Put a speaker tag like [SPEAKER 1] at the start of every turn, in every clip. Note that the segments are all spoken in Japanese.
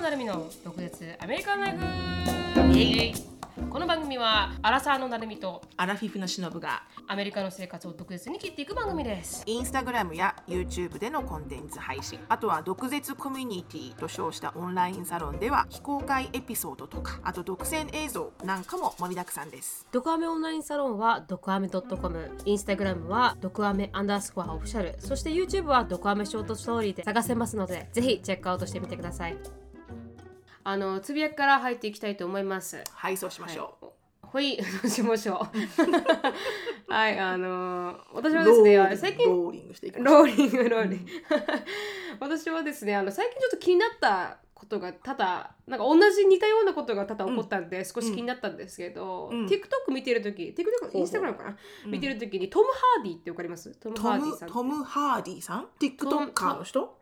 [SPEAKER 1] 野成美の独舌アメリカンライフ。イエイ。この番組はアラサーの成美と
[SPEAKER 2] アラフィフのしのぶが
[SPEAKER 1] アメリカの生活を独舌に切っていく番組です。
[SPEAKER 2] インスタグラムや YouTube でのコンテンツ配信。あとは毒舌コミュニティと称したオンラインサロンでは非公開エピソードとかあと独占映像なんかも盛りだくさんです。
[SPEAKER 1] ドクアメオンラインサロンはドクアメ .com インスタグラムはドクアメアンダースコアオフィシャル。そして YouTube はドクアメショートストーリーで探せますのでぜひチェックアウトしてみてくださいあのつぶやきから入っていきたいと思います。
[SPEAKER 2] はいそうしましょう、
[SPEAKER 1] ほい、どうしましょう。はい、あのー私はですね、最近、
[SPEAKER 2] ローリングしていきまし
[SPEAKER 1] ローリング、ローリング。私はですね、あの最近ちょっと気になったことが多々、なんか同じ似たようなことが多々起こったんで、少し気になったんですけど、
[SPEAKER 2] うん。
[SPEAKER 1] TikTok 見てるとき、TikTok、インスタグラムかな、
[SPEAKER 2] うん。
[SPEAKER 1] 見てるときに、トム・ハーディってわかります？トム・
[SPEAKER 2] ト
[SPEAKER 1] ハーディさん。
[SPEAKER 2] ムトム・ハーディさん？TikToker の人？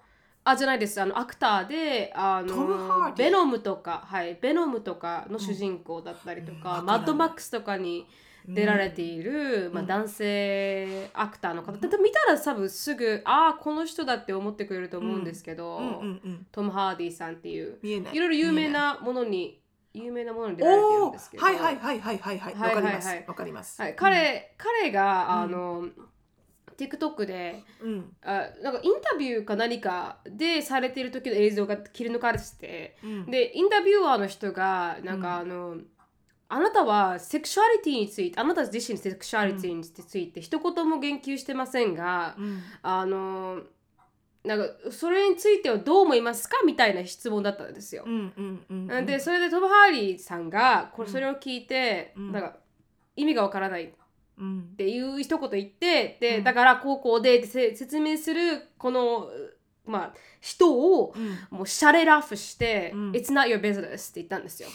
[SPEAKER 1] あ、じゃないです。あの、アクターで、あの、ベノムとか、はい、ベノムとかの主人公だったりとか、
[SPEAKER 2] うん
[SPEAKER 1] マッドマックスとかに、出られている、まあ、
[SPEAKER 2] うん
[SPEAKER 1] 男性アクターの方、だって見たら多分すぐああこの人だって思ってくれると思うんですけど、
[SPEAKER 2] うんうんうん
[SPEAKER 1] トム・ハーディさんっていう
[SPEAKER 2] い。
[SPEAKER 1] いろいろ有名なものに有名なものに出られてるんですけど。
[SPEAKER 2] はいはいはいはいはいはい。わかります
[SPEAKER 1] はいはいはい。
[SPEAKER 2] わかります。
[SPEAKER 1] はい彼彼があ
[SPEAKER 2] うん。
[SPEAKER 1] の、TikTok で
[SPEAKER 2] うん。
[SPEAKER 1] あなんかインタビューか何かでされている時の映像が切り抜かれてて
[SPEAKER 2] うん。
[SPEAKER 1] でインタビュアーの人がなんかあの、あなたはセクシュアリティについてあなた自身のセクシュアリティについて一言も言及してませんが、
[SPEAKER 2] うん。
[SPEAKER 1] あのなんかそれについてはどう思いますかみたいな質問だったんですよ。でそれでトム・ハーリーさんがこれ
[SPEAKER 2] うん。
[SPEAKER 1] それを聞いて、
[SPEAKER 2] うん。
[SPEAKER 1] なんか意味がわからないっ
[SPEAKER 2] うん。
[SPEAKER 1] ていう一言言ってで、
[SPEAKER 2] うん。
[SPEAKER 1] だからこうこうで説明するこのまあ人を
[SPEAKER 2] うん。
[SPEAKER 1] もうシャレラフして、
[SPEAKER 2] うん。
[SPEAKER 1] It's not your business って言ったんですよ。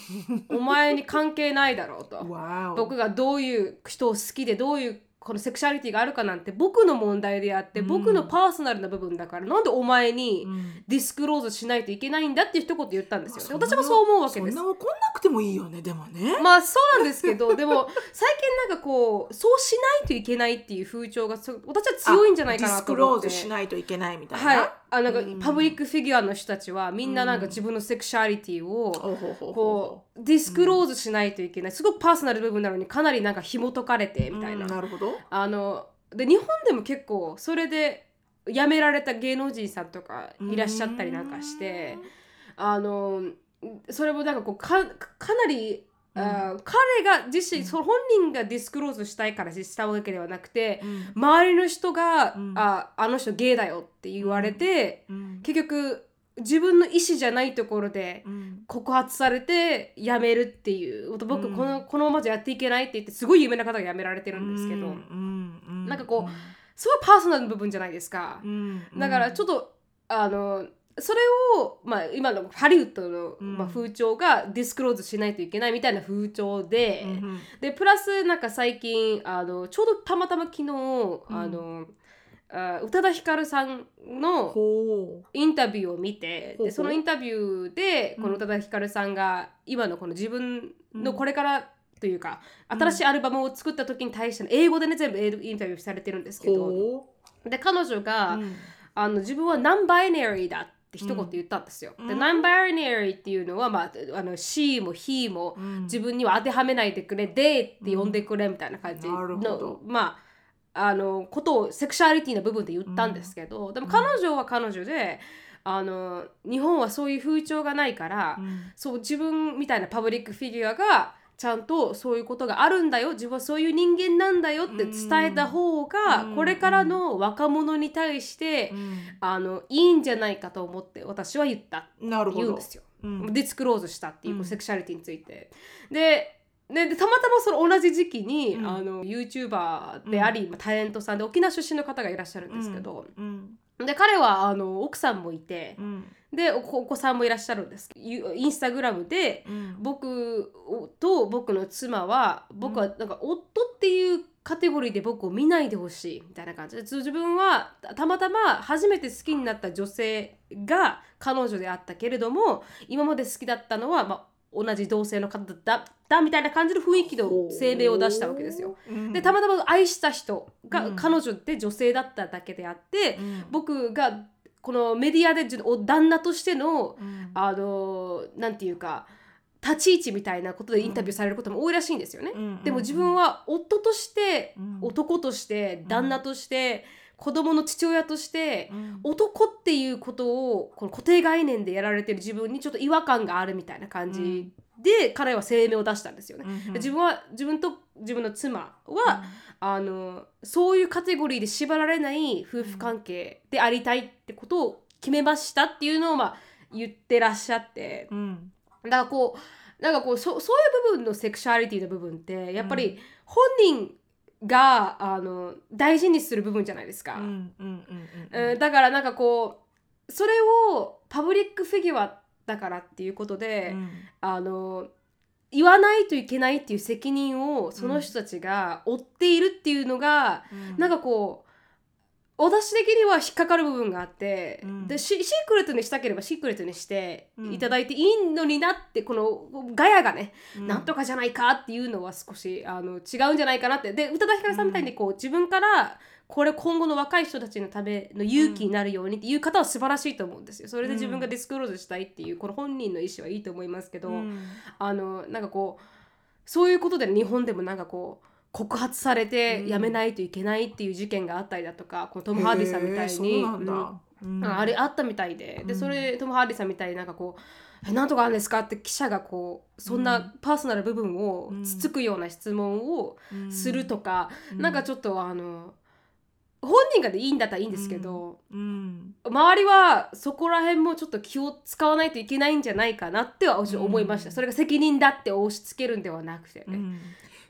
[SPEAKER 1] お前に関係ないだろうと。僕がどういう人を好きでどういうこのセクシャリティがあるかなんて僕の問題であって、
[SPEAKER 2] うん
[SPEAKER 1] 僕のパーソナルな部分だからなんでお前に
[SPEAKER 2] うん
[SPEAKER 1] ディスクローズしないといけないんだって一言言ったんですよ。私もそう思うわけです
[SPEAKER 2] そん。な怒んなくてもいいよねでもね
[SPEAKER 1] まあそうなんですけどでも最近なんかこうそうしないといけないっていう風潮がそ私は強いんじゃないかなと思って。
[SPEAKER 2] ディスクローズしないといけないみたいな
[SPEAKER 1] はい、あなんか
[SPEAKER 2] うん。
[SPEAKER 1] パブリックフィギュアの人たちはみんななんか
[SPEAKER 2] うん。
[SPEAKER 1] 自分のセクシャリティをこうディスクローズしないといけない。すごくパーソナル部分なのにかなりなんか紐解かれてみたいな。
[SPEAKER 2] うんなるほど。
[SPEAKER 1] あので日本でも結構それで辞められた芸能人さんとかいらっしゃったりなんかしてあのそれもなんかこうかかなり、彼が自身、その本人がディスクローズしたいからしたわけではなくて
[SPEAKER 2] うん。
[SPEAKER 1] 周りの人が、
[SPEAKER 2] うん。
[SPEAKER 1] ああの人ゲイだよって言われて、
[SPEAKER 2] うん。
[SPEAKER 1] 結局自分の意思じゃないところで
[SPEAKER 2] うん。
[SPEAKER 1] 告発されて辞めるっていう僕
[SPEAKER 2] うん。
[SPEAKER 1] このこのままじゃやっていけないって言ってすごい有名な方が辞められてるんですけど、
[SPEAKER 2] うん。うん。
[SPEAKER 1] なんかこすごいパーソナルな部分じゃないですか。
[SPEAKER 2] う、ん。
[SPEAKER 1] だからちょっとあのそれを、まあ、今のハリウッドの、
[SPEAKER 2] うん。
[SPEAKER 1] まあ、風潮がディスクローズしないといけないみたいな風潮で、
[SPEAKER 2] うん
[SPEAKER 1] でプラスなんか最近あのちょうどたまたま昨日、あのあ宇多田ヒカルさんのインタビューを見てでそのインタビューでこの宇多田ヒカルさんが今のこの自分のこれからというか、新しいアルバムを作った時に対しての英語でね全部インタビューされてるんですけど。
[SPEAKER 2] ほ
[SPEAKER 1] で彼女が、
[SPEAKER 2] ううん。
[SPEAKER 1] あの自分はナンバイナリーだって一言言ったんですよ。で
[SPEAKER 2] うん。
[SPEAKER 1] ナンバイナリーっていうのは、まあ、あの she も he も
[SPEAKER 2] うん。
[SPEAKER 1] 自分には当てはめないでくれ、they って呼んでくれみたいな感じの
[SPEAKER 2] ど、
[SPEAKER 1] まああのことをセクシャリティな部分で言ったんですけど、でも彼女は彼女であの日本はそういう風潮がないから、
[SPEAKER 2] うん。
[SPEAKER 1] そう自分みたいなパブリックフィギュアがちゃんとそういうことがあるんだよ。自分はそういう人間なんだよって伝えた方が、
[SPEAKER 2] うん。
[SPEAKER 1] これからの若者に対して、あのいいんじゃないかと思って私は言った。言うんですよ。
[SPEAKER 2] うん。
[SPEAKER 1] ディスクローズしたっていう、
[SPEAKER 2] うん。
[SPEAKER 1] セクシャリティについて。でででたまたまその同じ時期に、
[SPEAKER 2] うん。
[SPEAKER 1] あの YouTuber であり、まあタレントさんで沖縄出身の方がいらっしゃるんですけど、
[SPEAKER 2] うん。
[SPEAKER 1] で彼はあの奥さんもいて
[SPEAKER 2] う、ん
[SPEAKER 1] でおお子さんもいらっしゃるんです。ゆインスタグラムで
[SPEAKER 2] うん。
[SPEAKER 1] 僕と僕の妻は僕はなんか夫っていうカテゴリーで僕を見ないでほしいみたいな感じ。で自分はたまたま初めて好きになった女性が彼女であったけれども今まで好きだったのは、まあ、同じ同性の方だったみたいな感じの雰囲気の声明を出したわけですよ。でたまたま愛した人が
[SPEAKER 2] うん。
[SPEAKER 1] 彼女で女性だっただけであって、
[SPEAKER 2] うん。
[SPEAKER 1] 僕がこのメディアで旦那としての
[SPEAKER 2] うん。
[SPEAKER 1] あのなんていうか立ち位置みたいなことでインタビューされることも多いらしいんですよね。
[SPEAKER 2] うん
[SPEAKER 1] でも自分は夫として、
[SPEAKER 2] うん。
[SPEAKER 1] 男として旦那として、子供の父親として、
[SPEAKER 2] うん。
[SPEAKER 1] 男っていうことをこの固定概念でやられてる自分にちょっと違和感があるみたいな感じで、彼は声明を出したんですよね。
[SPEAKER 2] うん
[SPEAKER 1] 自分は自分と自分の妻は、あのそういうカテゴリーで縛られない夫婦関係でありたいってことを決めましたっていうのを、まあ、言ってらっしゃって。
[SPEAKER 2] うん。
[SPEAKER 1] だからこうなんかこうそそういう部分のセクシュアリティの部分ってやっぱり本人があの大事にする部分じゃないですか。だからなんかこうそれをパブリックフィギュアだからっていうことで、
[SPEAKER 2] うん。
[SPEAKER 1] あの言わないといけないっていう責任をその人たちが負っているっていうのが、
[SPEAKER 2] うん。
[SPEAKER 1] なんかこう私的には引っかかる部分があって、
[SPEAKER 2] うん。
[SPEAKER 1] でシシークレットにしたければシークレットにして
[SPEAKER 2] うん。
[SPEAKER 1] いただいていいのになってこのガヤがね、
[SPEAKER 2] うん。
[SPEAKER 1] なんとかじゃないかっていうのは少しあの違うんじゃないかなって。で宇多田ヒカルさんみたいにこう、自分からこれ今後の若い人たちのための勇気になるようにっていう方は素晴らしいと思うんですよ。それで自分がディスクローズしたいっていうこの本人の意思はいいと思いますけど、
[SPEAKER 2] うん。
[SPEAKER 1] あのなんかこうそういうことで日本でもなんかこう告発されて
[SPEAKER 2] うん
[SPEAKER 1] やめないといけないっていう事件があったりだとか、このトム・ハーディさんみたいに。あれあったみたいで。で
[SPEAKER 2] うん。
[SPEAKER 1] それトム・ハーディさんみたいになんかこう「えなんとかあるんですか?」って記者がこうそんなパーソナル部分を
[SPEAKER 2] うん。
[SPEAKER 1] つつくような質問を
[SPEAKER 2] うん。
[SPEAKER 1] するとか、
[SPEAKER 2] うん
[SPEAKER 1] なんかちょっとあの本人がでいいんだったらいいんですけど、
[SPEAKER 2] うん。
[SPEAKER 1] 周りはそこら辺もちょっと気を使わないといけないんじゃないかなっては思いました、
[SPEAKER 2] うん。
[SPEAKER 1] それが責任だって押し付けるんではなくて。ね、
[SPEAKER 2] うん。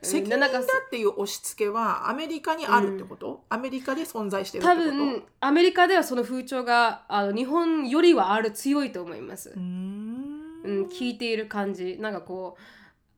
[SPEAKER 2] 責任だっていう押し付けはアメリカにあるってこと、アメリカで存在してるって
[SPEAKER 1] 多
[SPEAKER 2] こと？
[SPEAKER 1] 分アメリカではその風潮があの日本よりはある強いと思います、
[SPEAKER 2] うん、
[SPEAKER 1] 聞いている感じ。なんかこう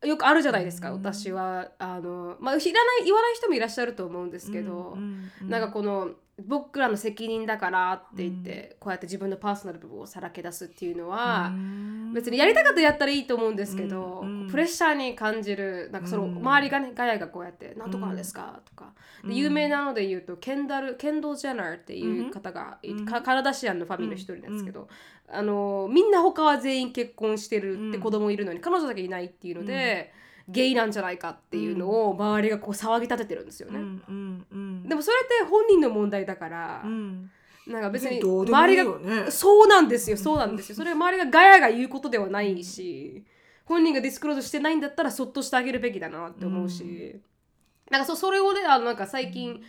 [SPEAKER 1] よくあるじゃないですか、
[SPEAKER 2] うん。
[SPEAKER 1] 私は。あの、まあ、知らない言わない人もいらっしゃると思うんですけど、
[SPEAKER 2] うんうん
[SPEAKER 1] なんかこの僕らの責任だからって言って、こうやって自分のパーソナル部分をさらけ出すっていうのは、
[SPEAKER 2] うん。
[SPEAKER 1] 別にやりたかったらやったらいいと思うんですけど、
[SPEAKER 2] うんうん。
[SPEAKER 1] プレッシャーに感じるなんかその
[SPEAKER 2] うん。
[SPEAKER 1] 周りがねガヤがこうやって「なんとかなんですか?」とか。で有名なので言うとケンダルケンドル・ジェナーっていう方がカナダシアンのファミリーの一人なんですけど、あのみんな他は全員結婚してるって子供いるのに、彼女だけいないっていうので、ゲイなんじゃないかっていうのを周りがこう騒ぎ立ててるんですよね。
[SPEAKER 2] うんうんうん。
[SPEAKER 1] でもそれって本人の問題だから、
[SPEAKER 2] うん。
[SPEAKER 1] なんか別に周りが
[SPEAKER 2] よね。
[SPEAKER 1] そうなんですよそうなんですよ。それは周りがガヤが言うことではないし本人がディスクローズしてないんだったらそっとしてあげるべきだなって思うし、なんかそそれをねあのなんか最近、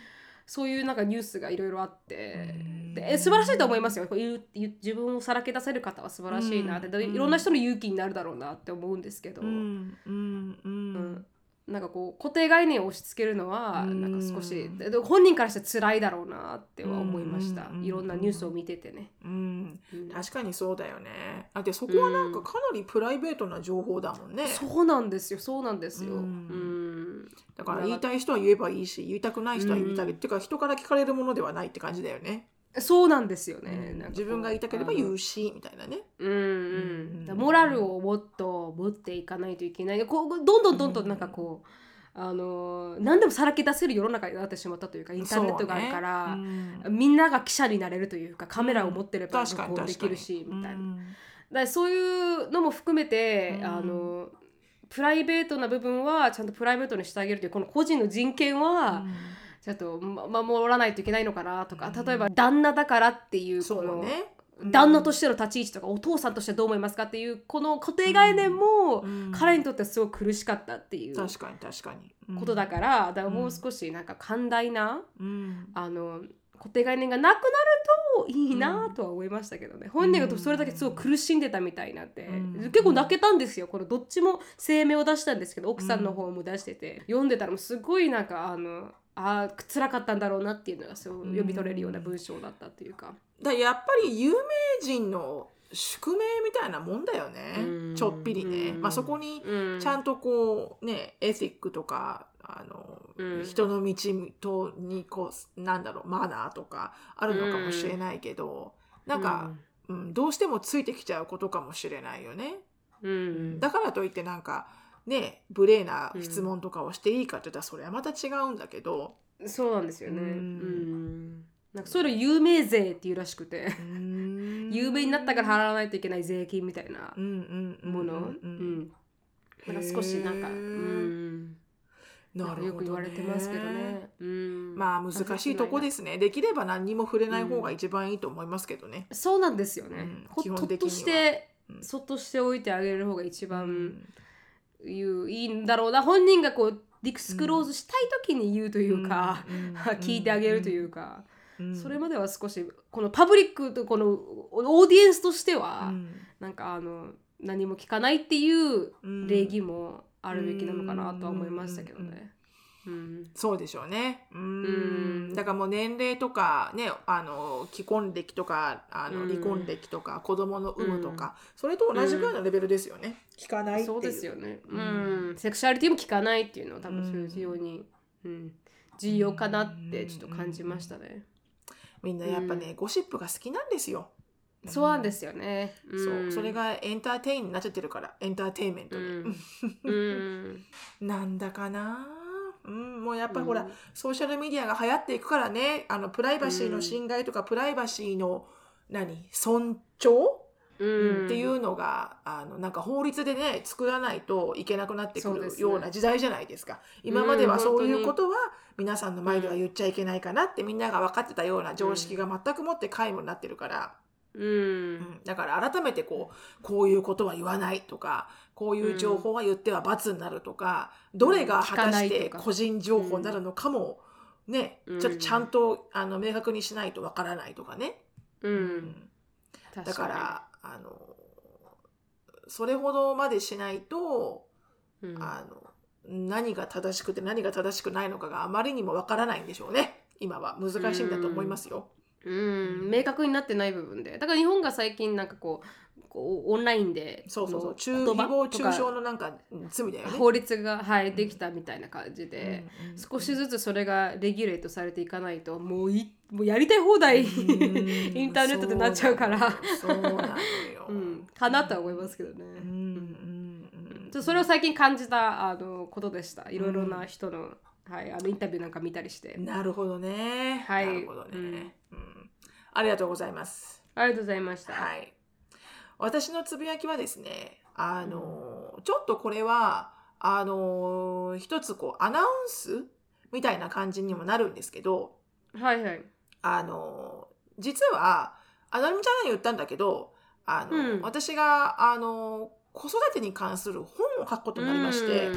[SPEAKER 1] そういうなんかニュースがいろいろあって、でえ素晴らしいと思いますよ。こう言う自分をさらけ出せる方は素晴らしいなって、で
[SPEAKER 2] うん。
[SPEAKER 1] いろんな人の勇気になるだろうなって思うんですけど、
[SPEAKER 2] うんうんう
[SPEAKER 1] うん。
[SPEAKER 2] ん
[SPEAKER 1] なんかこう固定概念を押し付けるのは
[SPEAKER 2] うん。
[SPEAKER 1] なんか少しでで本人からして辛いだろうなっては思いました、
[SPEAKER 2] うん
[SPEAKER 1] いろんなニュースを見ててね。
[SPEAKER 2] うん。
[SPEAKER 1] うん。
[SPEAKER 2] 確かにそうだよね。だってそこはなんかかなりプライベートな情報だもんね、
[SPEAKER 1] そうなんですよそうなんですよ。
[SPEAKER 2] う
[SPEAKER 1] うんん
[SPEAKER 2] だから言いたい人は言えばいいし言いたくない人は言いたい、
[SPEAKER 1] うん。
[SPEAKER 2] っていうか人から聞かれるものではないって感じだよね、
[SPEAKER 1] そうなんですよね。
[SPEAKER 2] うん。自分が言いたければ言うしみたいなね。
[SPEAKER 1] うんうん。モラルをもっと持っていかないといけない。こうどんどんどんどんなんかこう、あのー何でもさらけ出せる世の中になってしまったというかインターネットがあるから、
[SPEAKER 2] ねうん。
[SPEAKER 1] みんなが記者になれるというかカメラを持ってればできるしみたいな。
[SPEAKER 2] うん。
[SPEAKER 1] だからそういうのも含めて、
[SPEAKER 2] うん。
[SPEAKER 1] あのプライベートな部分はちゃんとプライベートにしてあげるというこの個人の人権は、ちょっとま守らないといけないのかなとか、
[SPEAKER 2] うん。
[SPEAKER 1] 例えば旦那だからっていう
[SPEAKER 2] そ
[SPEAKER 1] この、旦那としての立ち位置とかお父さんとしてどう思いますかっていうこの固定概念も
[SPEAKER 2] うん。
[SPEAKER 1] 彼にとってはすごく苦しかったっていう
[SPEAKER 2] 確かに確かに、うん。
[SPEAKER 1] ことだから、だからもう少しなんか寛大な、
[SPEAKER 2] うん。
[SPEAKER 1] あの固定概念がなくなるといいなとは思いましたけどね、本人がそれだけすごく苦しんでたみたいになって、
[SPEAKER 2] うん。
[SPEAKER 1] 結構泣けたんですよ。このどっちも。声明を出したんですけど奥さんの方も出してて、読んでたらもうすごいなんかあのあー辛かったんだろうなっていうのがそう読み取れるような文章だったっていうか。
[SPEAKER 2] だやっぱり有名人の宿命みたいなもんだよね、
[SPEAKER 1] うん。
[SPEAKER 2] ちょっぴりね、
[SPEAKER 1] うん
[SPEAKER 2] まあ、そこに
[SPEAKER 1] うん。
[SPEAKER 2] ちゃんとこうねエティックとかあの、
[SPEAKER 1] うん。
[SPEAKER 2] 人の道とにこうなんだろうマナーとかあるのかもしれないけど、なんか、うん。どうしてもついてきちゃうことかもしれないよね。
[SPEAKER 1] うん、うん。
[SPEAKER 2] だからといってなんかね無礼な質問とかをしていいかって言ったらそれはまた違うんだけど、
[SPEAKER 1] そうなんですよね。う
[SPEAKER 2] うん。ん
[SPEAKER 1] なんかそれを有名税っていうらしくて。
[SPEAKER 2] うん。
[SPEAKER 1] 有名になったから払わないといけない税金みたいな
[SPEAKER 2] うんうんうん
[SPEAKER 1] もの、
[SPEAKER 2] う
[SPEAKER 1] うん。ん。なんか少しなんか、うん、
[SPEAKER 2] なるほどね。
[SPEAKER 1] よく言われてますけどね。うん、
[SPEAKER 2] まあ難しいとこですね。できれば何にも触れない方が一番いいと思いますけどね、
[SPEAKER 1] そうなんですよね。
[SPEAKER 2] うん。
[SPEAKER 1] ほ
[SPEAKER 2] 基本的に
[SPEAKER 1] して、
[SPEAKER 2] うん。
[SPEAKER 1] そっとしておいてあげる方が一
[SPEAKER 2] う
[SPEAKER 1] 番いいんだろうな。本人がこうディクスクローズしたい時に言うというか、
[SPEAKER 2] うん。
[SPEAKER 1] 聞いてあげるというか、
[SPEAKER 2] うん。
[SPEAKER 1] それまでは少しこのパブリックとこのオーディエンスとしては、
[SPEAKER 2] うん。
[SPEAKER 1] なんかあの何も聞かないっていう
[SPEAKER 2] うん。
[SPEAKER 1] 礼儀もあるべきなのかなとは思いましたけどね。うん
[SPEAKER 2] そうでしょうね。う
[SPEAKER 1] うん
[SPEAKER 2] ん。だからもう年齢とかね、あの既婚歴とか、あの
[SPEAKER 1] うん
[SPEAKER 2] 離婚歴とか、子供の有無とか、それと同じぐらいのレベルですよね。聞かないっていう。
[SPEAKER 1] そうですよね。う
[SPEAKER 2] うん
[SPEAKER 1] ん、セクシャリティも聞かないっていうのは多分そういう非常に、うん、重要かなってちょっと感じましたね。
[SPEAKER 2] みんなやっぱね、ゴシップが好きなんですよ。
[SPEAKER 1] そうなんですよね。ん
[SPEAKER 2] そう、それがエンターテインになっちゃってるから、エンターテインメント
[SPEAKER 1] う
[SPEAKER 2] で。
[SPEAKER 1] ん、うん、
[SPEAKER 2] なんだかな。うん、もうやっぱりほら、
[SPEAKER 1] うん。
[SPEAKER 2] ソーシャルメディアが流行っていくからね、あのプライバシーの侵害とか、プライバシーの何？尊重？
[SPEAKER 1] うん、
[SPEAKER 2] っていうのがあのなんか法律でね作らないといけなくなってくるような時代じゃないですか。今までは
[SPEAKER 1] うん
[SPEAKER 2] そういうことは皆さんの前では言っちゃいけないかなってみんなが分かってたような常識が全くもって皆無になってるから、
[SPEAKER 1] うん、
[SPEAKER 2] うん。だから改めてこうこういうことは言わないとかこういう情報は言っては罰になるとか、どれが果たして個人情報になるのかもね、
[SPEAKER 1] うん。
[SPEAKER 2] ちょっとちゃんとあの明確にしないとわからないとかね。
[SPEAKER 1] う、
[SPEAKER 2] うん。んだからあのそれほどまでしないと、
[SPEAKER 1] うん。
[SPEAKER 2] あの何が正しくて何が正しくないのかがあまりにもわからないんでしょうね。今は。難しいんだと思いますよ。
[SPEAKER 1] うん、明確になってない部分で。だから日本が最近なんかこうこうオンラインで
[SPEAKER 2] そうそうそう。
[SPEAKER 1] の
[SPEAKER 2] 中誹謗中傷のなんかうん罪だよね。
[SPEAKER 1] 法律が、はい、できたみたいな感じで、
[SPEAKER 2] うんうん
[SPEAKER 1] 少しずつそれがレギュレートされていかないともういもうやりたい放題、
[SPEAKER 2] うん。
[SPEAKER 1] インターネットでなっちゃうから。
[SPEAKER 2] そうなのよ。
[SPEAKER 1] うん、かなとは思いますけどね。
[SPEAKER 2] うんうん
[SPEAKER 1] それを最近感じたあのことでした。いろいろな人の,、はい、あのインタビューなんか見たりして。
[SPEAKER 2] なるほどね。
[SPEAKER 1] はい。
[SPEAKER 2] なるほどね、うんありがとうございます。
[SPEAKER 1] ありがとうございました。
[SPEAKER 2] はい。私のつぶやきはですね、あの、ちょっとこれは、あの、一つこう、アナウンスみたいな感じにもなるんですけど、
[SPEAKER 1] はいはい。
[SPEAKER 2] あの、実は、アナルミちゃんが言ったんだけど、あの、
[SPEAKER 1] うん
[SPEAKER 2] 私が、あの、子育てに関する本を書くことになりまして、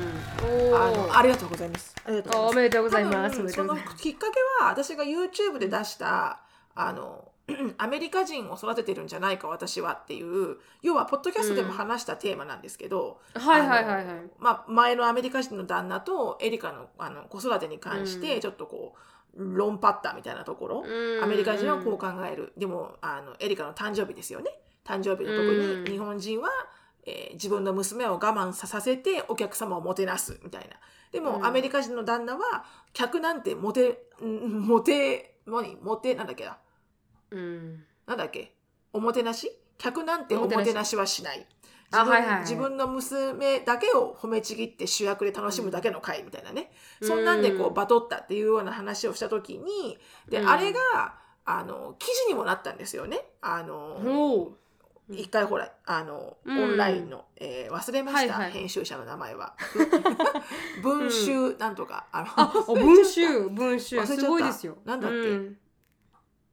[SPEAKER 2] あの、
[SPEAKER 1] ー
[SPEAKER 2] ありがとうございます。ありがとうございます。
[SPEAKER 1] おめでとうございます。
[SPEAKER 2] その。きっかけは私が YouTube で出したあの アメリカ人を育ててるんじゃないか私はっていう要はポッドキャストでも話したテーマなんですけど、
[SPEAKER 1] はいはいはいはい。
[SPEAKER 2] あのまあ、前のアメリカ人の旦那とエリカのあの子育てに関し
[SPEAKER 1] うん。
[SPEAKER 2] てちょっとこう論破ったみたいなところ、
[SPEAKER 1] うん。
[SPEAKER 2] アメリカ人はこう考える。でもあのエリカの誕生日ですよね。誕生日の時
[SPEAKER 1] うん。
[SPEAKER 2] に日本人は、えー自分の娘を我慢させてお客様をもてなすみたいな。でも、
[SPEAKER 1] うん。
[SPEAKER 2] アメリカ人の旦那は客なんてもてんもて何？もてなんだっけな？
[SPEAKER 1] うん。
[SPEAKER 2] なんだっけ？おもてなし？客なんてお
[SPEAKER 1] おもてなし
[SPEAKER 2] はしない。自分
[SPEAKER 1] あはいはいはい。
[SPEAKER 2] 自分の娘だけを褒めちぎって主役で楽しむだけの会みたいなね、そんなんでこ
[SPEAKER 1] う
[SPEAKER 2] うん。バトったっていうような話をした時にで、
[SPEAKER 1] うん。
[SPEAKER 2] あれがあの記事にもなったんですよね。あの一回ほらあの、
[SPEAKER 1] うん。
[SPEAKER 2] オンラインの、えー忘れました、編集者の名前は。文集なんとか、あの
[SPEAKER 1] あ、お文集、文集、
[SPEAKER 2] 忘れちゃった。
[SPEAKER 1] すごいですよ。
[SPEAKER 2] なんだっけ？
[SPEAKER 1] うん。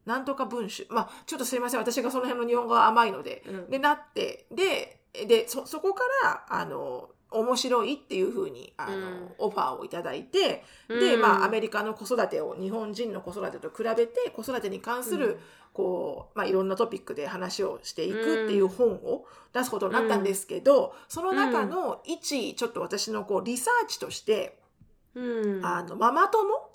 [SPEAKER 2] なんとか文集。まあちょっとすいません。私がその辺の日本語が甘いので。
[SPEAKER 1] うん。
[SPEAKER 2] でなってででそそこからあの面白いっていうふうにあの、
[SPEAKER 1] うん。
[SPEAKER 2] オファーをいただいてで、
[SPEAKER 1] うん。
[SPEAKER 2] まあ、アメリカの子育てを日本人の子育てと比べて子育てに関する、
[SPEAKER 1] うん。
[SPEAKER 2] こうまあ、いろんなトピックで話をしていくっていう本を出すことになったんですけど、その中の一ちょっと私のこうリサーチとして、
[SPEAKER 1] うん、
[SPEAKER 2] あのママ友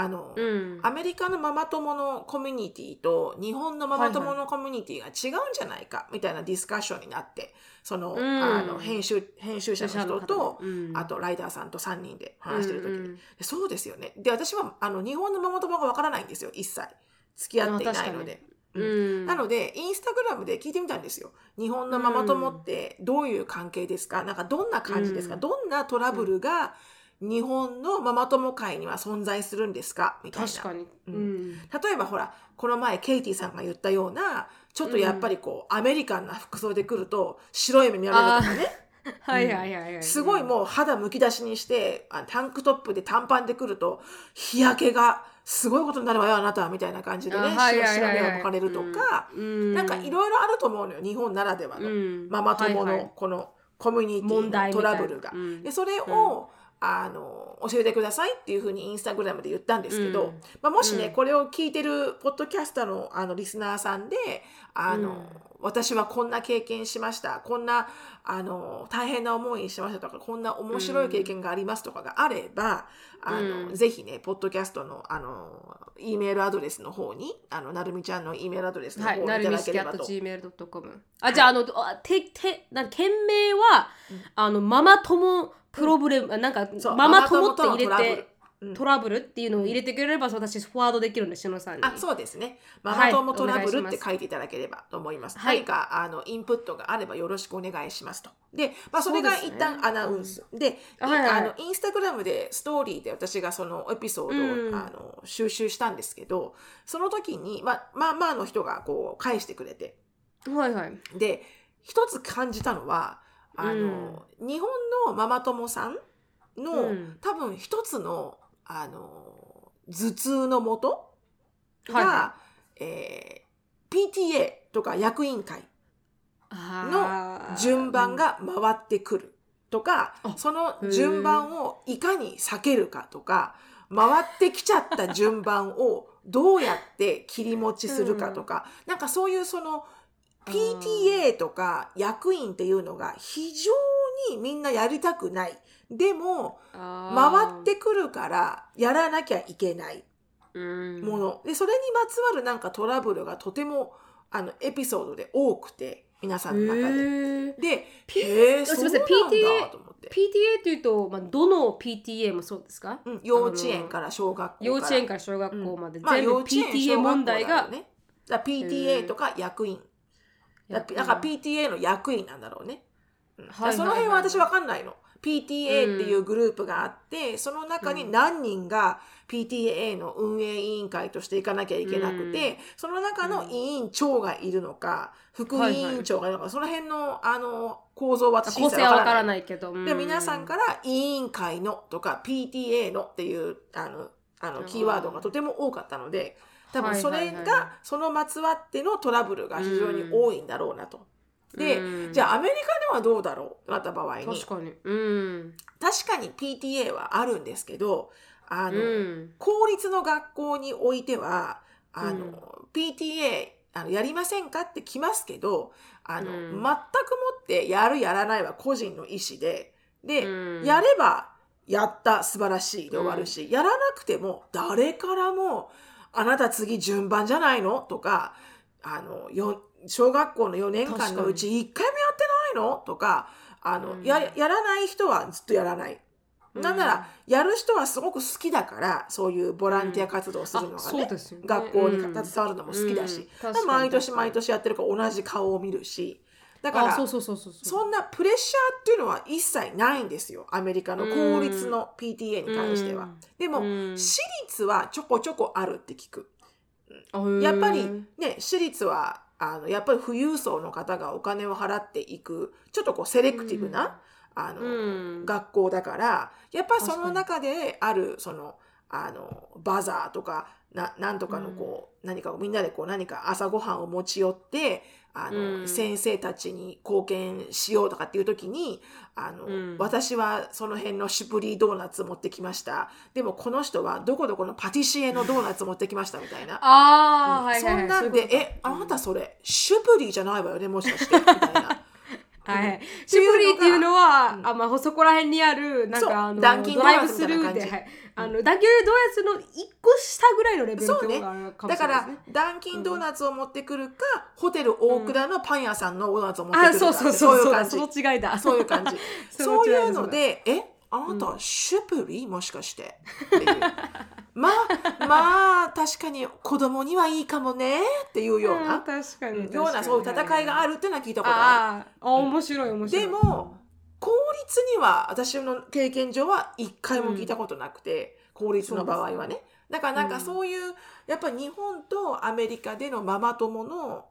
[SPEAKER 2] あの、
[SPEAKER 1] うん、
[SPEAKER 2] アメリカのママ友のコミュニティと日本のママ友のコミュニティが違うんじゃないかみたいなディスカッションになってその,、
[SPEAKER 1] うん。
[SPEAKER 2] あの編集編集者の人と、
[SPEAKER 1] うん。
[SPEAKER 2] あとライダーさんと3人で話してる時に、
[SPEAKER 1] うん。
[SPEAKER 2] でそうですよね。で私はあの日本のママ友がわからないんですよ。一切付き合っていないので。
[SPEAKER 1] う
[SPEAKER 2] うん。
[SPEAKER 1] ん、
[SPEAKER 2] なのでインスタグラムで聞いてみたんですよ。日本のママ友ってどういう関係ですか？なんかどんな感じですか、
[SPEAKER 1] うん。
[SPEAKER 2] どんなトラブルが日本のママ友会には存在するんですか？みたいな。
[SPEAKER 1] 確かに。
[SPEAKER 2] う
[SPEAKER 1] うん。ん。
[SPEAKER 2] 例えばほらこの前ケイティさんが言ったようなちょっとやっぱりこう、アメリカンな服装で来ると白い目見られるとかね。
[SPEAKER 1] はいはいはいはい。
[SPEAKER 2] すごいもう肌むき出しにしてあタンクトップで短パンで来ると日焼けがすごいことになるわよあなたはみたいな感じでね白目を向かれるとか、
[SPEAKER 1] うん、
[SPEAKER 2] なんかいろいろあると思うのよ日本ならではの、
[SPEAKER 1] うん。
[SPEAKER 2] ママ友のこのコミュニティ
[SPEAKER 1] 問
[SPEAKER 2] のトラブルが。
[SPEAKER 1] うん。
[SPEAKER 2] でそれを、あの教えてくださいっていうふうにインスタグラムで言ったんですけど、
[SPEAKER 1] うん。
[SPEAKER 2] まあ、もしね、
[SPEAKER 1] うん。
[SPEAKER 2] これを聞いてるポッドキャスターのあのリスナーさんであの、
[SPEAKER 1] うん。
[SPEAKER 2] 私はこんな経験しましたこんなあの大変な思いしましたとかこんな面白い経験がありますとかがあれば、あの
[SPEAKER 1] うん。
[SPEAKER 2] ぜひねポッドキャストのあの E メールアドレスの方にあのなるみちゃんの E メールアドレスの方
[SPEAKER 1] はい、
[SPEAKER 2] にいただければと。
[SPEAKER 1] gmail.com。あ、じゃあ、あの、あて、て、な件名は、あの、ママ友プロブレム、なんか、
[SPEAKER 2] そう
[SPEAKER 1] ママ友って入れ
[SPEAKER 2] ママ友とのトラブル
[SPEAKER 1] て、
[SPEAKER 2] うん
[SPEAKER 1] トラブルっていうのを入れてくれれば、私、フォワードできるんで、しのさんに。
[SPEAKER 2] あそうですね。マ
[SPEAKER 1] はい
[SPEAKER 2] マ友トラブルって書いていただければと思います。
[SPEAKER 1] はい
[SPEAKER 2] 何かあのインプットがあればよろしくお願いしますと。で、まあ、それが
[SPEAKER 1] そうですね
[SPEAKER 2] 一旦アナウンス。で、
[SPEAKER 1] あはいはい
[SPEAKER 2] あのインスタグラムでストーリーで私がそのエピソードを、
[SPEAKER 1] うん
[SPEAKER 2] あの収集したんですけど、その時に、まあ、まあまあの人がこう返してくれて、
[SPEAKER 1] はいはい。
[SPEAKER 2] で、一つ感じたのは、あの、日本のママ友さんの、
[SPEAKER 1] うん。
[SPEAKER 2] 多分一つの、あの、頭痛のもとが、
[SPEAKER 1] はい。は
[SPEAKER 2] えー PTA とか役員会
[SPEAKER 1] あー。
[SPEAKER 2] 順番、が回ってくるとか、
[SPEAKER 1] あ
[SPEAKER 2] その順番をいかに避けるかとか回ってきちゃった順番をどうやって切り持ちするかとか、なんかそういうその PTA とか役員っていうのが非常にみんなやりたくない。でも回ってくるからやらなきゃいけない
[SPEAKER 1] うん
[SPEAKER 2] もの、でそれにまつわるなんかトラブルがとてもあのエピソードで多くて皆さんの中で。
[SPEAKER 1] へー
[SPEAKER 2] で、
[SPEAKER 1] P-
[SPEAKER 2] へえ、
[SPEAKER 1] すいません PTA
[SPEAKER 2] と思って。
[SPEAKER 1] PTA というと、まあ、どの PTA もそうですか？
[SPEAKER 2] うん、幼稚園から小学校から。
[SPEAKER 1] 幼稚園から小学校まで、
[SPEAKER 2] まあ
[SPEAKER 1] 全部 PTA 問題が
[SPEAKER 2] ね。だ PTA とか役員。だだから PTA の役員なんだろうね。うん。だからその辺は私わかんないの。PTA っていうグループがあって、その中に何人が PTA の運営委員会としていかなきゃいけなくて、
[SPEAKER 1] うん。
[SPEAKER 2] その中の委員長がいるのか、副委員長がいるのか、その辺のあの構造は私
[SPEAKER 1] 構成はわから
[SPEAKER 2] い。
[SPEAKER 1] ないけど、
[SPEAKER 2] で皆さんから委員会のとか PTA のっていうあのあのキーワードがとても多かったので多分それ
[SPEAKER 1] はいはい。はい
[SPEAKER 2] がそのまつわってのトラブルが非常に多いんだろうなと。で、
[SPEAKER 1] うん。
[SPEAKER 2] じゃあアメリカではどうだろう？となった場合に。
[SPEAKER 1] 確かに。うん。
[SPEAKER 2] 確かに PTA はあるんですけどあの、
[SPEAKER 1] うん。
[SPEAKER 2] 公立の学校においてはあの、
[SPEAKER 1] うん。
[SPEAKER 2] PTA あのやりませんかって来ますけどあの、
[SPEAKER 1] うん。
[SPEAKER 2] 全くもってやるやらないは個人の意思で。で、
[SPEAKER 1] うん。
[SPEAKER 2] やればやった素晴らしいで終わるし、やらなくても誰からもあなた次順番じゃないの？とかあのよ小学校の4年間のうち1回もやってないの？とかあの、
[SPEAKER 1] うん。
[SPEAKER 2] ややらない人はずっとやらない。なんなら、やる人はすごく好きだからそういうボランティア活動をするのがね、
[SPEAKER 1] ですよね。
[SPEAKER 2] 学校に
[SPEAKER 1] うん
[SPEAKER 2] 携わるのも好きだし、毎年毎年やってるから同じ顔を見るし。だから
[SPEAKER 1] あそうそうそうそうそう。
[SPEAKER 2] そんなプレッシャーっていうのは一切ないんですよ。アメリカの公立の PTA に関しては。でも、
[SPEAKER 1] うん。
[SPEAKER 2] 私立はちょこちょこあるって聞く。やっぱりね私立はあのやっぱり富裕層の方がお金を払っていくちょっとこうセレクティブな、あの
[SPEAKER 1] うん
[SPEAKER 2] 学校だからやっぱりその中であるそのあのバザーとかななんとかのこう、何かみんなでこう何か朝ごはんを持ち寄ってあの、
[SPEAKER 1] うん。
[SPEAKER 2] 先生たちに貢献しようとかっていう時にあの、
[SPEAKER 1] うん。
[SPEAKER 2] 私はその辺のシュプリードーナツ持ってきました。でもこの人はどこどこのパティシエのドーナツ持ってきましたみたいな。
[SPEAKER 1] ああ、はいはいはい。
[SPEAKER 2] そんなんで、
[SPEAKER 1] そういう
[SPEAKER 2] え、あなたそれ、シュプリーじゃないわよね、もしかして。みたいな。
[SPEAKER 1] はい、
[SPEAKER 2] て
[SPEAKER 1] シュプリっていうのは、
[SPEAKER 2] うん。
[SPEAKER 1] あまあ、そこら辺にあるなんかあの
[SPEAKER 2] ダンキン
[SPEAKER 1] ドライブスルーで、あのダンキンドーナツの一個下ぐらいのレベル
[SPEAKER 2] そうね
[SPEAKER 1] があるかも
[SPEAKER 2] だから
[SPEAKER 1] しれないですね。、
[SPEAKER 2] ダンキンドーナツを持ってくるか、ホテル大倉のパン屋さんのドーナツを持ってく
[SPEAKER 1] あ、
[SPEAKER 2] るか。
[SPEAKER 1] そうそうそうその違いだ。
[SPEAKER 2] そういう感じ。
[SPEAKER 1] そ
[SPEAKER 2] そういう
[SPEAKER 1] の
[SPEAKER 2] で、え、あなた、シュプリー？もしかして。っていう まあ、まあ、確かに子供にはいいかもねっていうよう
[SPEAKER 1] うん
[SPEAKER 2] な、
[SPEAKER 1] 確かに
[SPEAKER 2] ようなそういう戦いがあ
[SPEAKER 1] る
[SPEAKER 2] るっていうのは聞いたことある。
[SPEAKER 1] あ面白い面白い。
[SPEAKER 2] でも公立には私の経験上は一回も聞いたことなくて、公立の場合はね。だからなんかそういう、やっぱ日本とアメリカでのママ友の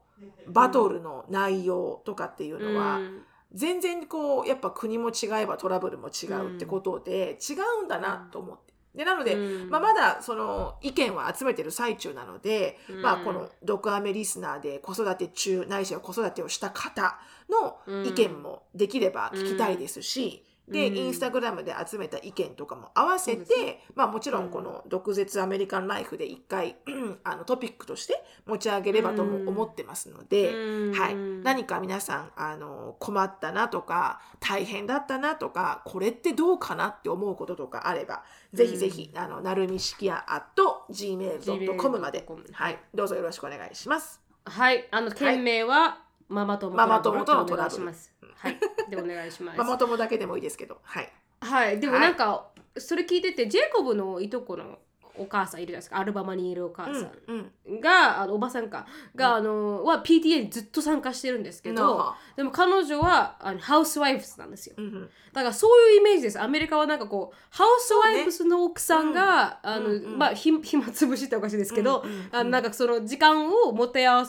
[SPEAKER 2] バトルの内容とかっていうのは、
[SPEAKER 1] うん。
[SPEAKER 2] 全然こうやっぱ国も違えばトラブルも違うってことで、違うんだなと思って。でなので、
[SPEAKER 1] うん。
[SPEAKER 2] まあ、まだその意見は集めてる最中なので、
[SPEAKER 1] うん。
[SPEAKER 2] まあ、この「毒アメリスナー」で子育て中ないしは子育てをした方の意見もできれば聞きたいですし、で、
[SPEAKER 1] うん。
[SPEAKER 2] インスタグラムで集めた意見とかも合わせて、まあもちろんこの毒舌アメリカンライフで一回、あのトピックとして持ち上げればとも思ってますので、
[SPEAKER 1] うん。
[SPEAKER 2] はい、何か皆さんあの困ったなとか大変だったなとかこれってどうかなって思うこととかあれば、ぜひぜひあのなるみしきや at gmail.com まで、はい、どうぞよろしくお願いします。
[SPEAKER 1] はい、あの件名は、ママ友
[SPEAKER 2] ママ友とのトラブル
[SPEAKER 1] お願いします。はい、でお願いします。
[SPEAKER 2] ママ友だけでもいいですけど、はい。
[SPEAKER 1] はい、でもなんか、それ聞いててジェイコブのいとこのお母さんいるじゃないですか。アルバマにいるお母さん。
[SPEAKER 2] うんうん。
[SPEAKER 1] が、あのおばさんか。が、あのは PTA にずっと参加してるんですけど、
[SPEAKER 2] な
[SPEAKER 1] でも彼女はあのハウスワイフスなんですよ。
[SPEAKER 2] うんうん。
[SPEAKER 1] だからそういうイメージです。アメリカはなんかこうハウスワイフスの奥さんが、あの
[SPEAKER 2] うんうん
[SPEAKER 1] まあひ 暇つぶしっておかしいですけど、
[SPEAKER 2] うんうんうん
[SPEAKER 1] あのなんかその時間をもてあ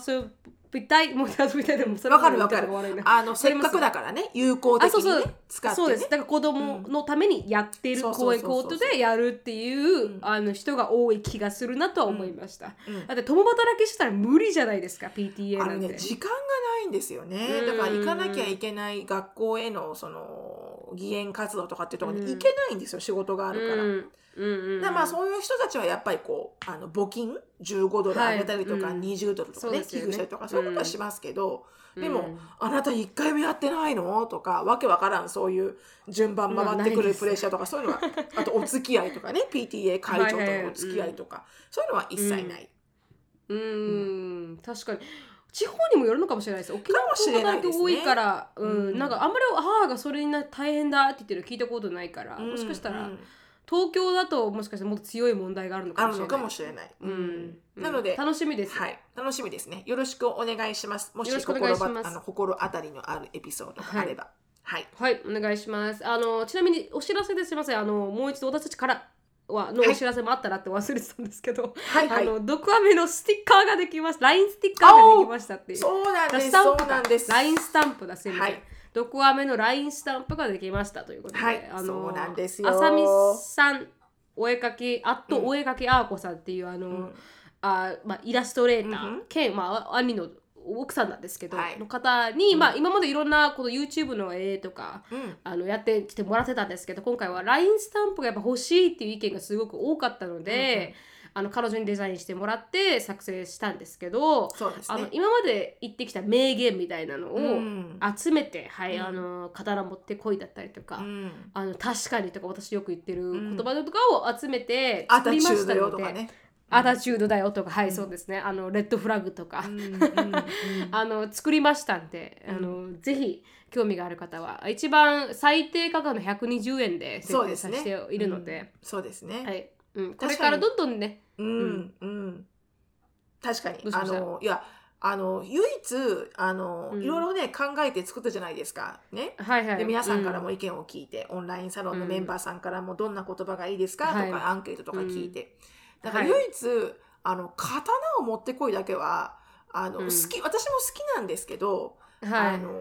[SPEAKER 1] そびたいもてあそびたいでもそれ
[SPEAKER 2] わかるわかる。あのせっかくだからね有効的に、ね、
[SPEAKER 1] あそうそう。
[SPEAKER 2] 使って、ね、
[SPEAKER 1] そうです。だから子供のためにやってる
[SPEAKER 2] うん
[SPEAKER 1] 公演コートでやるっていう、
[SPEAKER 2] うん。
[SPEAKER 1] あの人が多い気がするなとは思いました、
[SPEAKER 2] うん。
[SPEAKER 1] だって共働きしたら無理じゃないですか PTA なんて、
[SPEAKER 2] ね時間がないんですよね。
[SPEAKER 1] うん
[SPEAKER 2] だから行かなきゃいけない学校へのその義援活動とかっていうところに行けないんですよ、仕事があるから。
[SPEAKER 1] うんうん
[SPEAKER 2] まあそういう人たちはやっぱりこうあの募金？15ドルあげたりとか、
[SPEAKER 1] はいうん。
[SPEAKER 2] 20ドルとかね
[SPEAKER 1] ね。
[SPEAKER 2] 寄付したりとかそういうことはしますけど、
[SPEAKER 1] うん。
[SPEAKER 2] でも、
[SPEAKER 1] うん
[SPEAKER 2] あなた1回目やってないの？とかわけわからんそういう順番回ってくるプレッシャーとかそういうのはあとお付き合いとかね PTA 会長とのお付き合いとか、そういうのは一切ない。
[SPEAKER 1] うーん。確かに。地方にもよるのかもしれないです。沖縄
[SPEAKER 2] かもしれないですね。
[SPEAKER 1] 多いから、うん。
[SPEAKER 2] うん。
[SPEAKER 1] なんかあんまり母がそれにな大変だって言ってるの聞いたことないから、もしかしたら、
[SPEAKER 2] うん
[SPEAKER 1] 東京だともしかしたらもっと強い問題があるのかもしれない
[SPEAKER 2] のかもしれない。
[SPEAKER 1] うん
[SPEAKER 2] なので、
[SPEAKER 1] 楽しみです、
[SPEAKER 2] はい、楽しみですね。よろしくお願いします。もし心
[SPEAKER 1] し
[SPEAKER 2] あの心当たりのあるエピソードがあれば。はい。
[SPEAKER 1] はい、お願いします。あのちなみにお知らせですいません。あのもう一度私たちからはの
[SPEAKER 2] はい
[SPEAKER 1] お知らせもあったらって忘れてたんですけど、
[SPEAKER 2] はいはい
[SPEAKER 1] あの毒アメのステッカーができました。ラインステッカーができましたっていう。
[SPEAKER 2] そうなんです。そうなんです。
[SPEAKER 1] ラインスタンプだすいません。
[SPEAKER 2] はい
[SPEAKER 1] 毒アメのラインスタンプができましたということで、
[SPEAKER 2] はい
[SPEAKER 1] あの
[SPEAKER 2] そうなんですよ。
[SPEAKER 1] あさみさんお絵かきあっと
[SPEAKER 2] うん
[SPEAKER 1] お絵かきあーこさんっていうあの、
[SPEAKER 2] うん。
[SPEAKER 1] あまあ、イラストレーター、
[SPEAKER 2] うんうん。
[SPEAKER 1] 兼、まあ、兄の奥さんなんですけど、
[SPEAKER 2] はい。
[SPEAKER 1] の方に、
[SPEAKER 2] うん。
[SPEAKER 1] まあ、今までいろんなこの YouTube の絵とか
[SPEAKER 2] うん。
[SPEAKER 1] あのやってきてもらってたんですけど今回は LINE スタンプがやっぱ欲しいっていう意見がすごく多かったので、あの彼女にデザインしてもらって作成したんですけど、
[SPEAKER 2] ね。
[SPEAKER 1] あの今まで言ってきた名言みたいなのを
[SPEAKER 2] うん。
[SPEAKER 1] 集めて、はい、
[SPEAKER 2] うん。
[SPEAKER 1] あの刀持ってこいだったりとか、
[SPEAKER 2] うん。
[SPEAKER 1] あの確かにとか私よく言ってる言葉とかを集めて
[SPEAKER 2] ア
[SPEAKER 1] 作りましたので、
[SPEAKER 2] よとか。ね。
[SPEAKER 1] アタチュードだよとか、はい、
[SPEAKER 2] うん
[SPEAKER 1] そうですね。あのレッドフラッグとか、
[SPEAKER 2] うんうんうん
[SPEAKER 1] あの作りましたんで、あのぜひ興味がある方は一番最低価格の120円で設
[SPEAKER 2] そうですね
[SPEAKER 1] 定させているので。
[SPEAKER 2] うん。そうですね。
[SPEAKER 1] はいうん、これからどんどんね。
[SPEAKER 2] うんうん。確かに。あのいやあの唯一あの、
[SPEAKER 1] うん。
[SPEAKER 2] いろいろね考えて作ったじゃないですか。ね。
[SPEAKER 1] はいはい。
[SPEAKER 2] で皆さんからも
[SPEAKER 1] う
[SPEAKER 2] 意見を聞いて、オンラインサロンの
[SPEAKER 1] うん。
[SPEAKER 2] メンバーさんからもどんな言葉がいいですかとか、
[SPEAKER 1] はい。
[SPEAKER 2] アンケートとか聞いて、だから
[SPEAKER 1] はい。
[SPEAKER 2] 唯一、あの刀を持ってこいだけはあの、
[SPEAKER 1] うん。
[SPEAKER 2] 好き私も好きなんですけど、
[SPEAKER 1] はい。
[SPEAKER 2] あの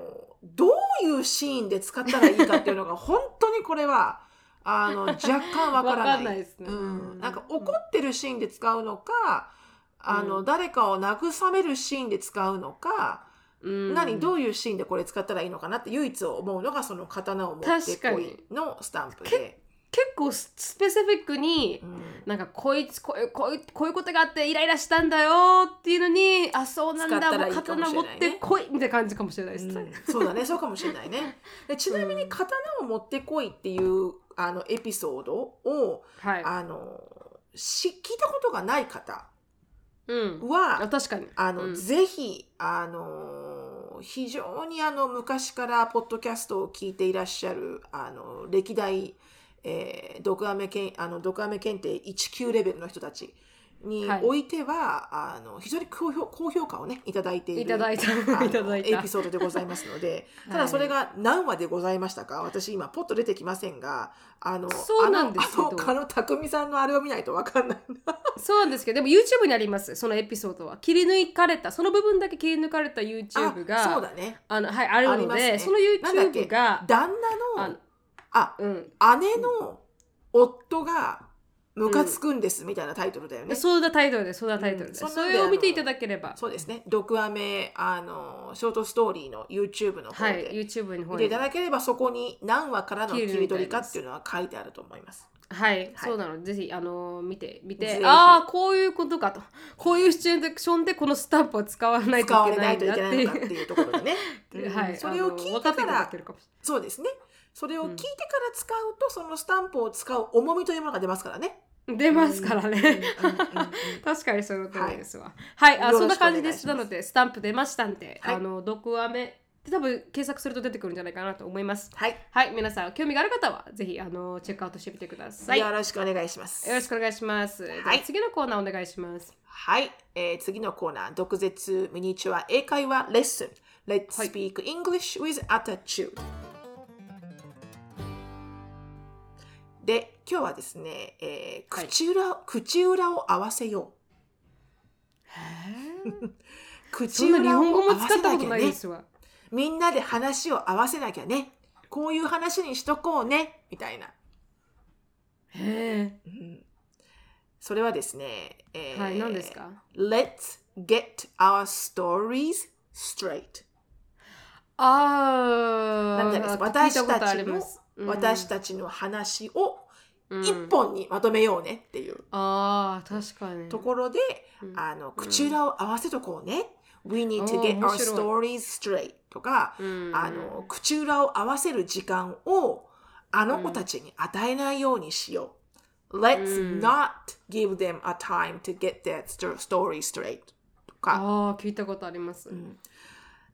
[SPEAKER 2] どういうシーンで使ったらいいかっていうのが本当にこれはあの若干わからない。
[SPEAKER 1] わかんないですね。
[SPEAKER 2] うん、なんか怒ってるシーンで使うのか、あの
[SPEAKER 1] うん。
[SPEAKER 2] 誰かを慰めるシーンで使うのか、
[SPEAKER 1] うん。
[SPEAKER 2] 何どういうシーンでこれ使ったらいいのかなって唯一思うのがその刀を持ってこいのスタンプで。
[SPEAKER 1] 結構ススペシフィックに
[SPEAKER 2] うん。
[SPEAKER 1] なんかこいつこういうこういうこういうことがあってイライラしたんだよっていうのにあそうなんだ
[SPEAKER 2] いいね。
[SPEAKER 1] 刀持ってこいみたいな感じかもしれないです、
[SPEAKER 2] うん。そうだねそうかもしれないね。でちなみに刀を持ってこいっていうあのエピソードを
[SPEAKER 1] はい。
[SPEAKER 2] あのし聞いたことがない方
[SPEAKER 1] うん。
[SPEAKER 2] は
[SPEAKER 1] あ確かに。
[SPEAKER 2] あの、
[SPEAKER 1] うん。
[SPEAKER 2] ぜひあの非常にあの昔からポッドキャストを聞いていらっしゃるあの歴代、えー、毒アメけんあの毒アメ検定1級レベルの人たちに
[SPEAKER 1] はい。
[SPEAKER 2] おいては、あの非常に高評高評価をねいただいている
[SPEAKER 1] いただいたいただいた。
[SPEAKER 2] エピソードでございますので、
[SPEAKER 1] はい。
[SPEAKER 2] ただそれが何話でございましたか私今ポッと出てきませんがあの
[SPEAKER 1] そうなんですけど。
[SPEAKER 2] あの匠さんのあれを見ないとわかんない
[SPEAKER 1] そうなんですけどでも YouTube にありますそのエピソードは。切り抜かれたその部分だけ切り抜かれた YouTube が
[SPEAKER 2] あそうだね。
[SPEAKER 1] あのはいあるので、
[SPEAKER 2] ね。
[SPEAKER 1] その YouTube が
[SPEAKER 2] 旦那
[SPEAKER 1] あ
[SPEAKER 2] のあ
[SPEAKER 1] うん。
[SPEAKER 2] 姉の夫がムカつくんですみたいなタイトルだよね、
[SPEAKER 1] そうだタイトルですそうだタイトルです、
[SPEAKER 2] うん。
[SPEAKER 1] それを見ていただければ。
[SPEAKER 2] そうですね。毒アメあのショートストーリーの YouTube の方
[SPEAKER 1] はい
[SPEAKER 2] で
[SPEAKER 1] YouTube の方に
[SPEAKER 2] 見ていただければそこに何話からの切
[SPEAKER 1] 切り
[SPEAKER 2] 取りかっていうのは書いてあると思います。
[SPEAKER 1] はい、そうなの。でぜひあのー見て見て。ああこういうことかと。こういうシチュエーションでこのスタンプを使わないといけな
[SPEAKER 2] い
[SPEAKER 1] んだって
[SPEAKER 2] い
[SPEAKER 1] う。
[SPEAKER 2] いうところでね。うん。
[SPEAKER 1] はい、
[SPEAKER 2] それを聞い
[SPEAKER 1] た
[SPEAKER 2] からそうですね。それを聞いてから使うと、そのスタンプを使う重みというものが出ますからね。
[SPEAKER 1] 出ますからね、確かにその通りですわ。はい、あ
[SPEAKER 2] よろしく
[SPEAKER 1] そんな感じで
[SPEAKER 2] す。
[SPEAKER 1] すなのでスタンプ出ましたんで、
[SPEAKER 2] はい。
[SPEAKER 1] あの毒アメ多分検索すると出てくるんじゃないかなと思います。
[SPEAKER 2] はい、
[SPEAKER 1] はい。皆さん興味がある方はぜひあのチェックアウトしてみてください。よ
[SPEAKER 2] よろしくお願いします。
[SPEAKER 1] ろしくお願いします、では次のコーナーお願いします。
[SPEAKER 2] はい、えー次のコーナー、毒舌ミニチュア英会話レッスン。Let's
[SPEAKER 1] はい。
[SPEAKER 2] speak English with attitude。で、今日はですね、えー
[SPEAKER 1] はい
[SPEAKER 2] 口裏、口裏を合わせよう。口
[SPEAKER 1] そんな日本語も
[SPEAKER 2] 合わせ
[SPEAKER 1] 使ったこと
[SPEAKER 2] なきゃね。
[SPEAKER 1] ないですわ
[SPEAKER 2] みんなで話を合わせなきゃね。こういう話にしとこうね。みたいな。
[SPEAKER 1] へ
[SPEAKER 2] うんそれはですね、え
[SPEAKER 1] えはい何ですか
[SPEAKER 2] ？Let's get our stories straight.
[SPEAKER 1] あ
[SPEAKER 2] なんじゃないで私たちの
[SPEAKER 1] ります、うん
[SPEAKER 2] 私たちの話を
[SPEAKER 1] うん。
[SPEAKER 2] 一本にまとめようねっていう。
[SPEAKER 1] あー確かに。
[SPEAKER 2] ところで、
[SPEAKER 1] うん。
[SPEAKER 2] あの口裏を合わせとこうね。We need to get
[SPEAKER 1] 面
[SPEAKER 2] our
[SPEAKER 1] 白
[SPEAKER 2] stories straight とか、
[SPEAKER 1] うん。
[SPEAKER 2] あの口裏を合わせる時間をあの子たちに与えないようにしよう。Let's
[SPEAKER 1] うん。
[SPEAKER 2] not give them a time to get their sto- story straight とか。
[SPEAKER 1] ああ聞いたことあります、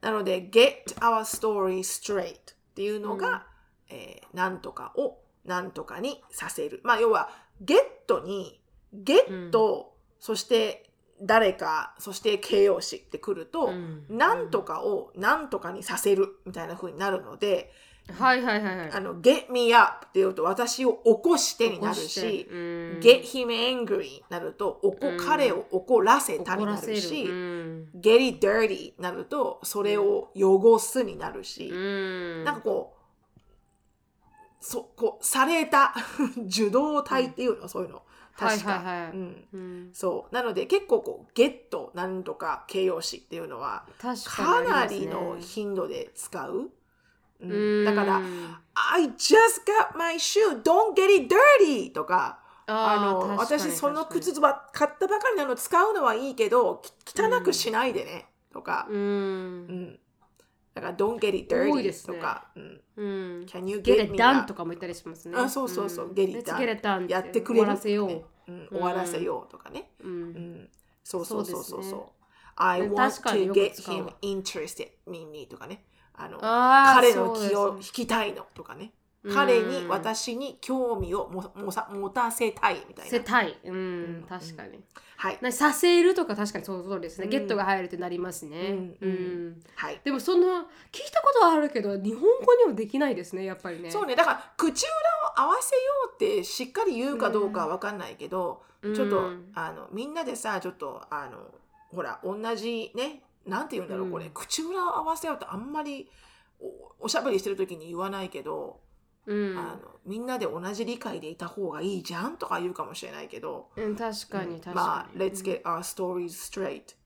[SPEAKER 2] なので、get our story straight っていうのが、えーなんとかをなんとかにさせる。まあ、要は、ゲットに、ゲット、そして誰か、そして形容詞ってくると、
[SPEAKER 1] うん。
[SPEAKER 2] なんとかをなんとかにさせるみたいな風になるので、
[SPEAKER 1] はいはいはいはい。
[SPEAKER 2] あの、get me up っていうと私を起こしてになる
[SPEAKER 1] しうん。
[SPEAKER 2] get him angry になると、おこ
[SPEAKER 1] うん。
[SPEAKER 2] 彼を怒らせたになるし、
[SPEAKER 1] うん。
[SPEAKER 2] get it dirty になると、それを汚すになるし、
[SPEAKER 1] うん。
[SPEAKER 2] なんかこう、そこうされた 受動体っていうの、そういうの。確か。
[SPEAKER 1] はいはいはい。
[SPEAKER 2] うん。
[SPEAKER 1] うん。
[SPEAKER 2] そう。なので結構こう、ゲットなんとか形容詞っていうのは、
[SPEAKER 1] 確
[SPEAKER 2] かな
[SPEAKER 1] あり
[SPEAKER 2] の頻度で使う。うん。
[SPEAKER 1] うん。
[SPEAKER 2] だから、I just got my shoe, don't get it dirty! とか、あの私その靴は買ったばかりなの使うのはいいけど、き汚くしないでね、とか、
[SPEAKER 1] うん。
[SPEAKER 2] うん。だから、don't get it
[SPEAKER 1] 多い
[SPEAKER 2] dirty
[SPEAKER 1] ですね。
[SPEAKER 2] とか、うん。
[SPEAKER 1] うん。
[SPEAKER 2] Can you
[SPEAKER 1] get
[SPEAKER 2] get
[SPEAKER 1] it
[SPEAKER 2] me
[SPEAKER 1] done
[SPEAKER 2] that?
[SPEAKER 1] とかも言ったりしますね。
[SPEAKER 2] あ、そうそうそう、
[SPEAKER 1] ん。
[SPEAKER 2] get it
[SPEAKER 1] Let's
[SPEAKER 2] done
[SPEAKER 1] get it done
[SPEAKER 2] やってくれる？
[SPEAKER 1] 終わらせよ
[SPEAKER 2] ねうん。終わらせようとかね。
[SPEAKER 1] う、う
[SPEAKER 2] うん。ん。そうそうそうそう。
[SPEAKER 1] そう
[SPEAKER 2] そう。I
[SPEAKER 1] ね
[SPEAKER 2] want
[SPEAKER 1] 確かに
[SPEAKER 2] to
[SPEAKER 1] よく
[SPEAKER 2] get
[SPEAKER 1] 使う
[SPEAKER 2] him interested in me とかね。あの、
[SPEAKER 1] あー
[SPEAKER 2] 彼の気を引きたいのとかね。
[SPEAKER 1] うん。
[SPEAKER 2] 彼に私に興味をももさ持たせたいみたいな。
[SPEAKER 1] せたい、うん
[SPEAKER 2] うん
[SPEAKER 1] 確かに、
[SPEAKER 2] はい。
[SPEAKER 1] なさせるとか確かにその通りですね、
[SPEAKER 2] うん。
[SPEAKER 1] ゲットが入るってなりますね、
[SPEAKER 2] うんうん。はい。
[SPEAKER 1] でもその聞いたことはあるけど日本語にはできないですねやっぱりね。
[SPEAKER 2] そうね、だから口裏を合わせようってしっかり言うかどうかは分かんないけど、
[SPEAKER 1] うん。
[SPEAKER 2] ちょっと、
[SPEAKER 1] うん
[SPEAKER 2] あのみんなでさちょっとあのほら同じねなんて言うんだろう、
[SPEAKER 1] うん。
[SPEAKER 2] これ。口裏を合わせようってあんまりおおしゃべりしてる時に言わないけど、
[SPEAKER 1] うん
[SPEAKER 2] あのみんなで同じ理解でいた方がいいじゃんとか言うかもしれないけど、
[SPEAKER 1] うん、確かに確かに、
[SPEAKER 2] まあ「Let's get our stories straight」っ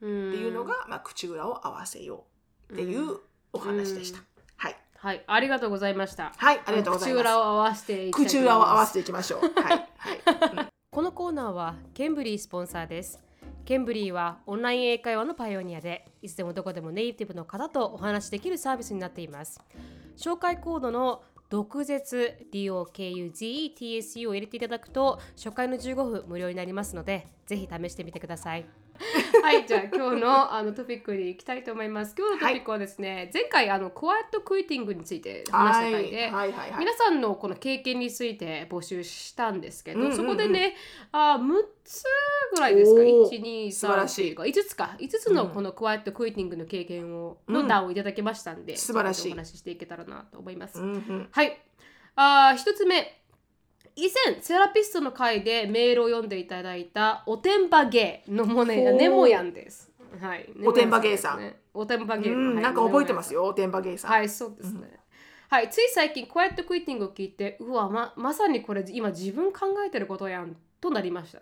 [SPEAKER 1] うん
[SPEAKER 2] ていうのが、まあ、口裏を合わせようっていうお話でした。
[SPEAKER 1] うん
[SPEAKER 2] はい、
[SPEAKER 1] はいありがとうございました
[SPEAKER 2] はい、ありがとうございます。
[SPEAKER 1] 口裏を合わせて
[SPEAKER 2] 口裏を合わせていきましょう。はい、はい。
[SPEAKER 1] このコーナーはケンブリースポンサーです。ケンブリーはオンライン英会話のパイオニアで、いつでもどこでもネイティブの方とお話しできるサービスになっています。紹介コードの毒舌 DOKUZETSU を入れていただくと初回の15分無料になりますので、ぜひ試してみてください。はい、じゃあ今日のあのトピックに行きたいと思います。今日のトピックはですね、前回あのクワイエットクイッティングについて話した回で、
[SPEAKER 2] はい。はいはいはい。
[SPEAKER 1] 皆さんのこの経験について募集したんですけど、
[SPEAKER 2] うんうんうん。
[SPEAKER 1] そこでね、あ6つぐらいですか、
[SPEAKER 2] おー
[SPEAKER 1] 1、2、
[SPEAKER 2] 素晴らしい。
[SPEAKER 1] 3、5つか、5つのこのクワットクイッティングの経験を、
[SPEAKER 2] うん
[SPEAKER 1] の段をいただきましたんで、
[SPEAKER 2] 素晴らしい。
[SPEAKER 1] お話ししていけたらなと思います。
[SPEAKER 2] うんうん。
[SPEAKER 1] はい。あー一つ目。以前、セラピストの会でメールを読んでいただいたおてんばゲーのもね、
[SPEAKER 2] ほう
[SPEAKER 1] ネモヤンです。はい。
[SPEAKER 2] おてんばゲーさん。
[SPEAKER 1] おてんばゲー。
[SPEAKER 2] うん
[SPEAKER 1] はい
[SPEAKER 2] なんか覚えてます。よ、おてんばゲイさん。
[SPEAKER 1] はい、そうですね。はい、つい最近、クワイエットクイッティングを聞いて、うわ、ままさにこれ今自分考えてることやんとなりました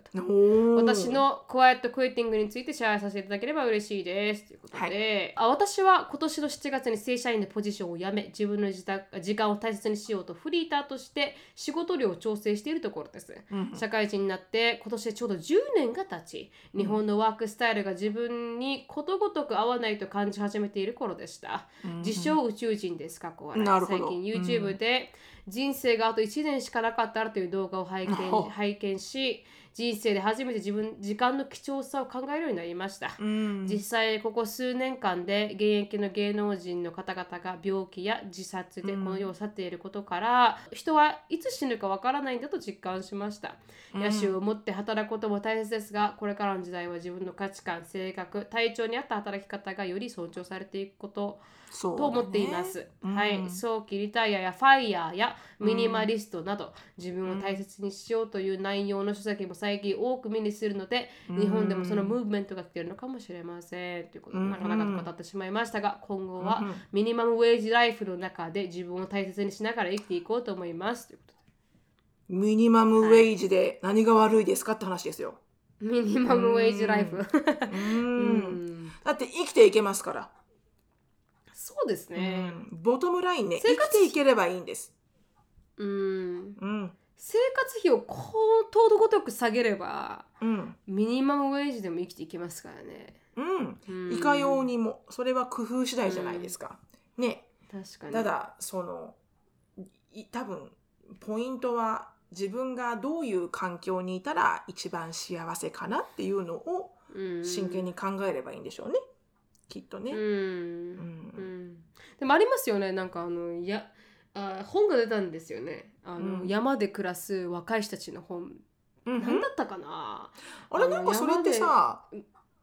[SPEAKER 1] 私のクワイエットクイッティングについてシェアさせていただければ嬉しいです。ということで、あ私は今年の7月に正社員のポジションを辞め、自分の自宅時間を大切にしようとフリーターとして仕事量を調整しているところです。
[SPEAKER 2] うん
[SPEAKER 1] 社会人になって今年でちょうど10年が経ち、日本のワークスタイルが自分にことごとく合わないと感じ始めている頃でした。自称宇宙人です。過去は。
[SPEAKER 2] なるほど。
[SPEAKER 1] 最近 YouTube で人生があと1年しかなかったらという動画を拝見拝見し、人生で初めて自分時間の貴重さを考えるようになりました。
[SPEAKER 2] うん。
[SPEAKER 1] 実際ここ数年間で現役の芸能人の方々が病気や自殺でこの世を去っていることから、人はいつ死ぬかわからないんだと実感しました、野心を持って働くことも大切ですがこれからの時代は自分の価値観性格体調に合った働き方がより尊重されていくことと思っています、
[SPEAKER 2] うん。
[SPEAKER 1] はい。早期リタイアやファイヤーやミニマリストなど、自分を大切にしようという内容の書籍も最近多く目にするので、日本でもそのムーブメントが来ているのかもしれません。ということで、
[SPEAKER 2] うん。
[SPEAKER 1] なかなかと語ってしまいましたが今後は
[SPEAKER 2] うん。
[SPEAKER 1] ミニマムウェイジライフの中で自分を大切にしながら生きていこうと思います。ということ
[SPEAKER 2] ミニマムウェイジで何が悪いですかって話ですよ。
[SPEAKER 1] でミニマムウェイジライフ。
[SPEAKER 2] だって生きていけますから。
[SPEAKER 1] そうですね
[SPEAKER 2] うんボトムラインね、生
[SPEAKER 1] 生活
[SPEAKER 2] きていければいいんです。
[SPEAKER 1] うん
[SPEAKER 2] うん。
[SPEAKER 1] 生活費をこうとどごとく下げれば
[SPEAKER 2] うん。
[SPEAKER 1] ミニマムウェイジでも生きていけますからね
[SPEAKER 2] うん。
[SPEAKER 1] うん
[SPEAKER 2] いかようにも、それは工夫次第じゃないですか。ね。
[SPEAKER 1] 確かに
[SPEAKER 2] ただ、その、い多分、ポイントは自分がどういう環境にいたら一番幸せかなっていうのを
[SPEAKER 1] うん
[SPEAKER 2] 真剣に考えればいいんでしょうね。きっとね。
[SPEAKER 1] うん、
[SPEAKER 2] うん。
[SPEAKER 1] うん。でもありますよね。なんかあのやあ本が出たんですよね。あの、
[SPEAKER 2] うん。
[SPEAKER 1] 山で暮らす若い人たちの本、
[SPEAKER 2] うん。
[SPEAKER 1] 何だったかな？
[SPEAKER 2] あれなんかそれってさ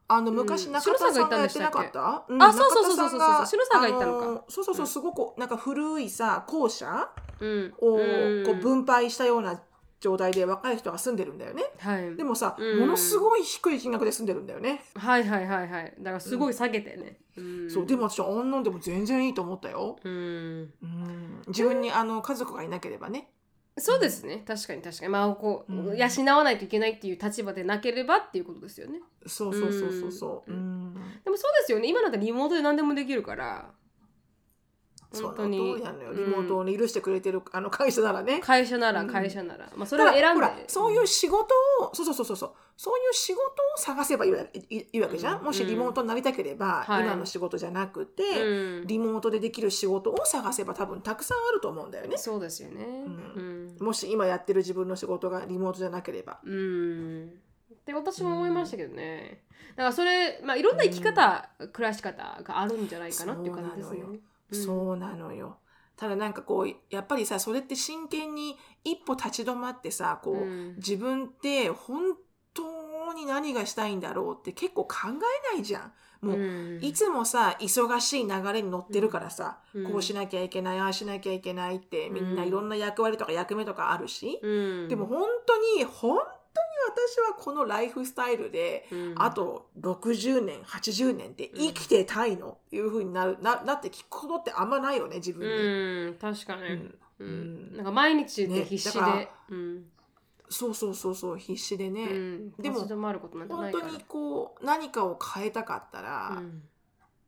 [SPEAKER 2] あの昔
[SPEAKER 1] うん。
[SPEAKER 2] 中田さんがやってなかった、うん。
[SPEAKER 1] あそうそうそうそうそう。
[SPEAKER 2] 中田さんが
[SPEAKER 1] 篠さんが言ったのか。
[SPEAKER 2] そうそうそううん。すごくなんか古いさ校舎
[SPEAKER 1] うん。
[SPEAKER 2] を
[SPEAKER 1] うん。
[SPEAKER 2] こう分配したような状態で若い人が住んでるんだよね。
[SPEAKER 1] はい。
[SPEAKER 2] でもさ、
[SPEAKER 1] うん。
[SPEAKER 2] ものすごい低い金額で住んでるんだよね、
[SPEAKER 1] はいはいはいはい。だからすごい下げてね、うん。
[SPEAKER 2] そうでも私あんなんでも全然いいと思ったよ、
[SPEAKER 1] うん。
[SPEAKER 2] うん、自分にあの家族がいなければね。
[SPEAKER 1] そうですね。確かに確かに。まあこう、
[SPEAKER 2] うん。
[SPEAKER 1] 養わないといけないっていう立場でなければっていうことですよね。
[SPEAKER 2] そうそうそうそうそう、
[SPEAKER 1] でもそうですよね。今なんてリモートで何でもできるから本当に。
[SPEAKER 2] 通りなのよ。
[SPEAKER 1] うん。
[SPEAKER 2] リモートを許してくれてるあの会社ならね、
[SPEAKER 1] 会社なら
[SPEAKER 2] うん。
[SPEAKER 1] 会社なら、まあそれを選んで。
[SPEAKER 2] ほらそういう仕事をそうそうそうそう。そうそういう仕事を探せばいいわいいわけじゃん、
[SPEAKER 1] うん。
[SPEAKER 2] もしリモートになりたければ、
[SPEAKER 1] はい。
[SPEAKER 2] 今の仕事じゃなくて、
[SPEAKER 1] うん。
[SPEAKER 2] リモートでできる仕事を探せば多分たくさんあると思うんだよね。
[SPEAKER 1] そうですよね。うん。
[SPEAKER 2] もし今やってる自分の仕事がリモートじゃなければ。
[SPEAKER 1] うん。って私も思いましたけどね。だからそれまあいろんな生き方、暮らし方があるんじゃないかなっていう感じです
[SPEAKER 2] そうなの
[SPEAKER 1] ね
[SPEAKER 2] よそうなのよ。ただなんかこうやっぱりさそれって真剣に一歩立ち止まってさこう、
[SPEAKER 1] うん。
[SPEAKER 2] 自分って本当に何がしたいんだろうって結構考えないじゃん。もう、
[SPEAKER 1] うん。
[SPEAKER 2] いつもさ忙しい流れに乗ってるからさ、
[SPEAKER 1] うん。
[SPEAKER 2] こうしなきゃいけないああしなきゃいけないってみんないろんな役割とか役目とかあるし、
[SPEAKER 1] うん。
[SPEAKER 2] でも本当に本当に私はこのライフスタイルで、
[SPEAKER 1] うん。
[SPEAKER 2] あと60年80年って生きてたいのっていうふうになるななって聞くことってあんまないよね自分に。
[SPEAKER 1] うん確かに、
[SPEAKER 2] うん。
[SPEAKER 1] うん。
[SPEAKER 2] うん。
[SPEAKER 1] なんか毎日で
[SPEAKER 2] ね
[SPEAKER 1] 必死で、うん。
[SPEAKER 2] そうそうそうそう必死でね、
[SPEAKER 1] うん、
[SPEAKER 2] でも本当にこう何かを変えたかったら、
[SPEAKER 1] うん。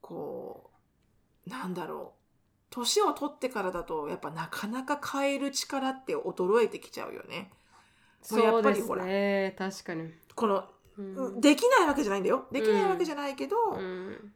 [SPEAKER 2] こうなんだろう。年を取ってからだとやっぱなかなか変える力って衰えてきちゃうよね。や
[SPEAKER 1] そうです
[SPEAKER 2] っぱりほら。
[SPEAKER 1] ね確かに、
[SPEAKER 2] この、
[SPEAKER 1] うん。
[SPEAKER 2] できないわけじゃないんだよ。できないわけじゃないけど、
[SPEAKER 1] うん。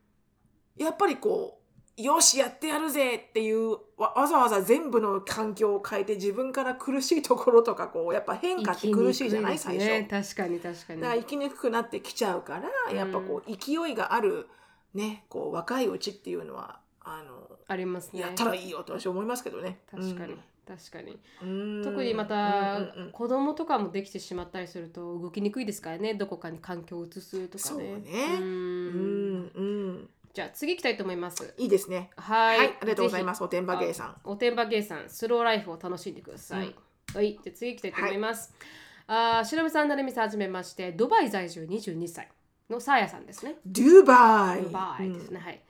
[SPEAKER 2] やっぱりこうよしやってやるぜっていうわわざわざ全部の環境を変えて自分から苦しいところとかこうやっぱ変化って苦しいじゃない最初。
[SPEAKER 1] ね、確かに確かに。
[SPEAKER 2] だから生きにくくなってきちゃうから、やっぱこう勢いがあるねこう若いうちっていうのはあの
[SPEAKER 1] ありますね。
[SPEAKER 2] やったらいいよと私は思いますけどね。
[SPEAKER 1] 確かに、確かに。
[SPEAKER 2] うん。
[SPEAKER 1] 特にまた、
[SPEAKER 2] うんうんうん。
[SPEAKER 1] 子供とかもできてしまったりすると動きにくいですからね。どこかに環境を移すとかね。
[SPEAKER 2] ね。
[SPEAKER 1] うん。
[SPEAKER 2] うんうん。
[SPEAKER 1] じゃあ次行きたいと思います。
[SPEAKER 2] いいですね。
[SPEAKER 1] はい、
[SPEAKER 2] はい、ありがとうございます。
[SPEAKER 1] す
[SPEAKER 2] おてんばゲイさん。
[SPEAKER 1] おてんばゲイさん。スローライフを楽しんでください、はい。じゃあ次行きたいと思います、あーしのぶさんなるみさんはじめましてドバイ在住22歳のサーヤさんですね。
[SPEAKER 2] ドゥバイ。
[SPEAKER 1] ドバイですね、はい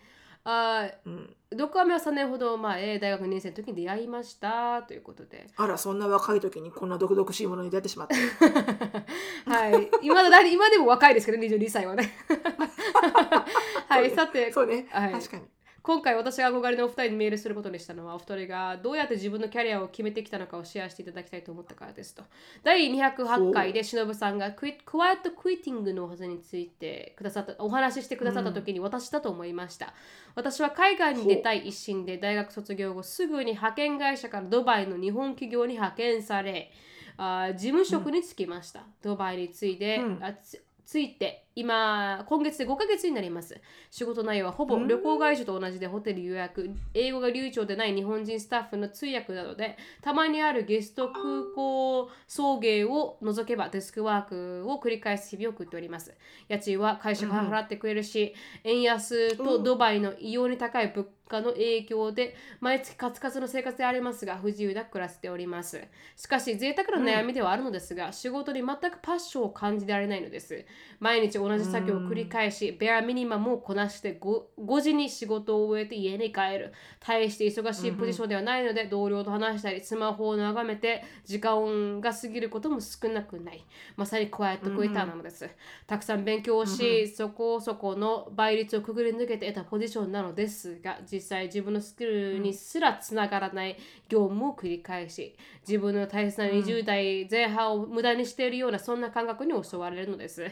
[SPEAKER 1] あー
[SPEAKER 2] うん。うん
[SPEAKER 1] ドクアメは3年ほど前大学2年生の時に出会いましたということで。
[SPEAKER 2] あら、そんな若い時にこんな毒々しいものに出会ってしまった。
[SPEAKER 1] はい。今だ今でも若いですけど22歳はね。はい。さて
[SPEAKER 2] そうね、
[SPEAKER 1] はい。
[SPEAKER 2] 確かに。
[SPEAKER 1] 今回私が憧れのお二人にメールすることにしたのはお二人がどうやって自分のキャリアを決めてきたのかをシェアしていただきたいと思ったからですと。第208回で忍さんがクイクワイエットクイッティングのはずについてくださったお話ししてくださった時に私だと思いました、私は海外に出たい一心で大学卒業後すぐに派遣会社からドバイの日本企業に派遣されあー事務職に就きました、ドバイについて、
[SPEAKER 2] うん。
[SPEAKER 1] あつついて今今月で5ヶ月になります。仕事内容はほぼ旅行会社と同じでホテル予約。英語が流暢でない日本人スタッフの通訳などでたまにあるゲスト空港送迎を除けばデスクワークを繰り返す日々を送っております。家賃は会社が払ってくれるし、円安とドバイの異様に高い物価の影響で毎月カツカツの生活でありますが不自由なく暮らしております。しかし贅沢な悩みではあるのですが、仕事に全くパッションを感じられないのです。毎日同じ作業を繰り返し、ベアミニマムをこなして 5, 5時に仕事を終えて家に帰る。大して忙しいポジションではないので、同僚と話したりスマホを眺めて時間が過ぎることも少なくない。まさにクワイエットクイターなのです、たくさん勉強をし、そこそこの倍率をくぐり抜けて得たポジションなのですが実際自分のスキルにすらつながらない業務を繰り返し自分の大切な20代前半を無駄にしているようなそんな感覚に襲われるのです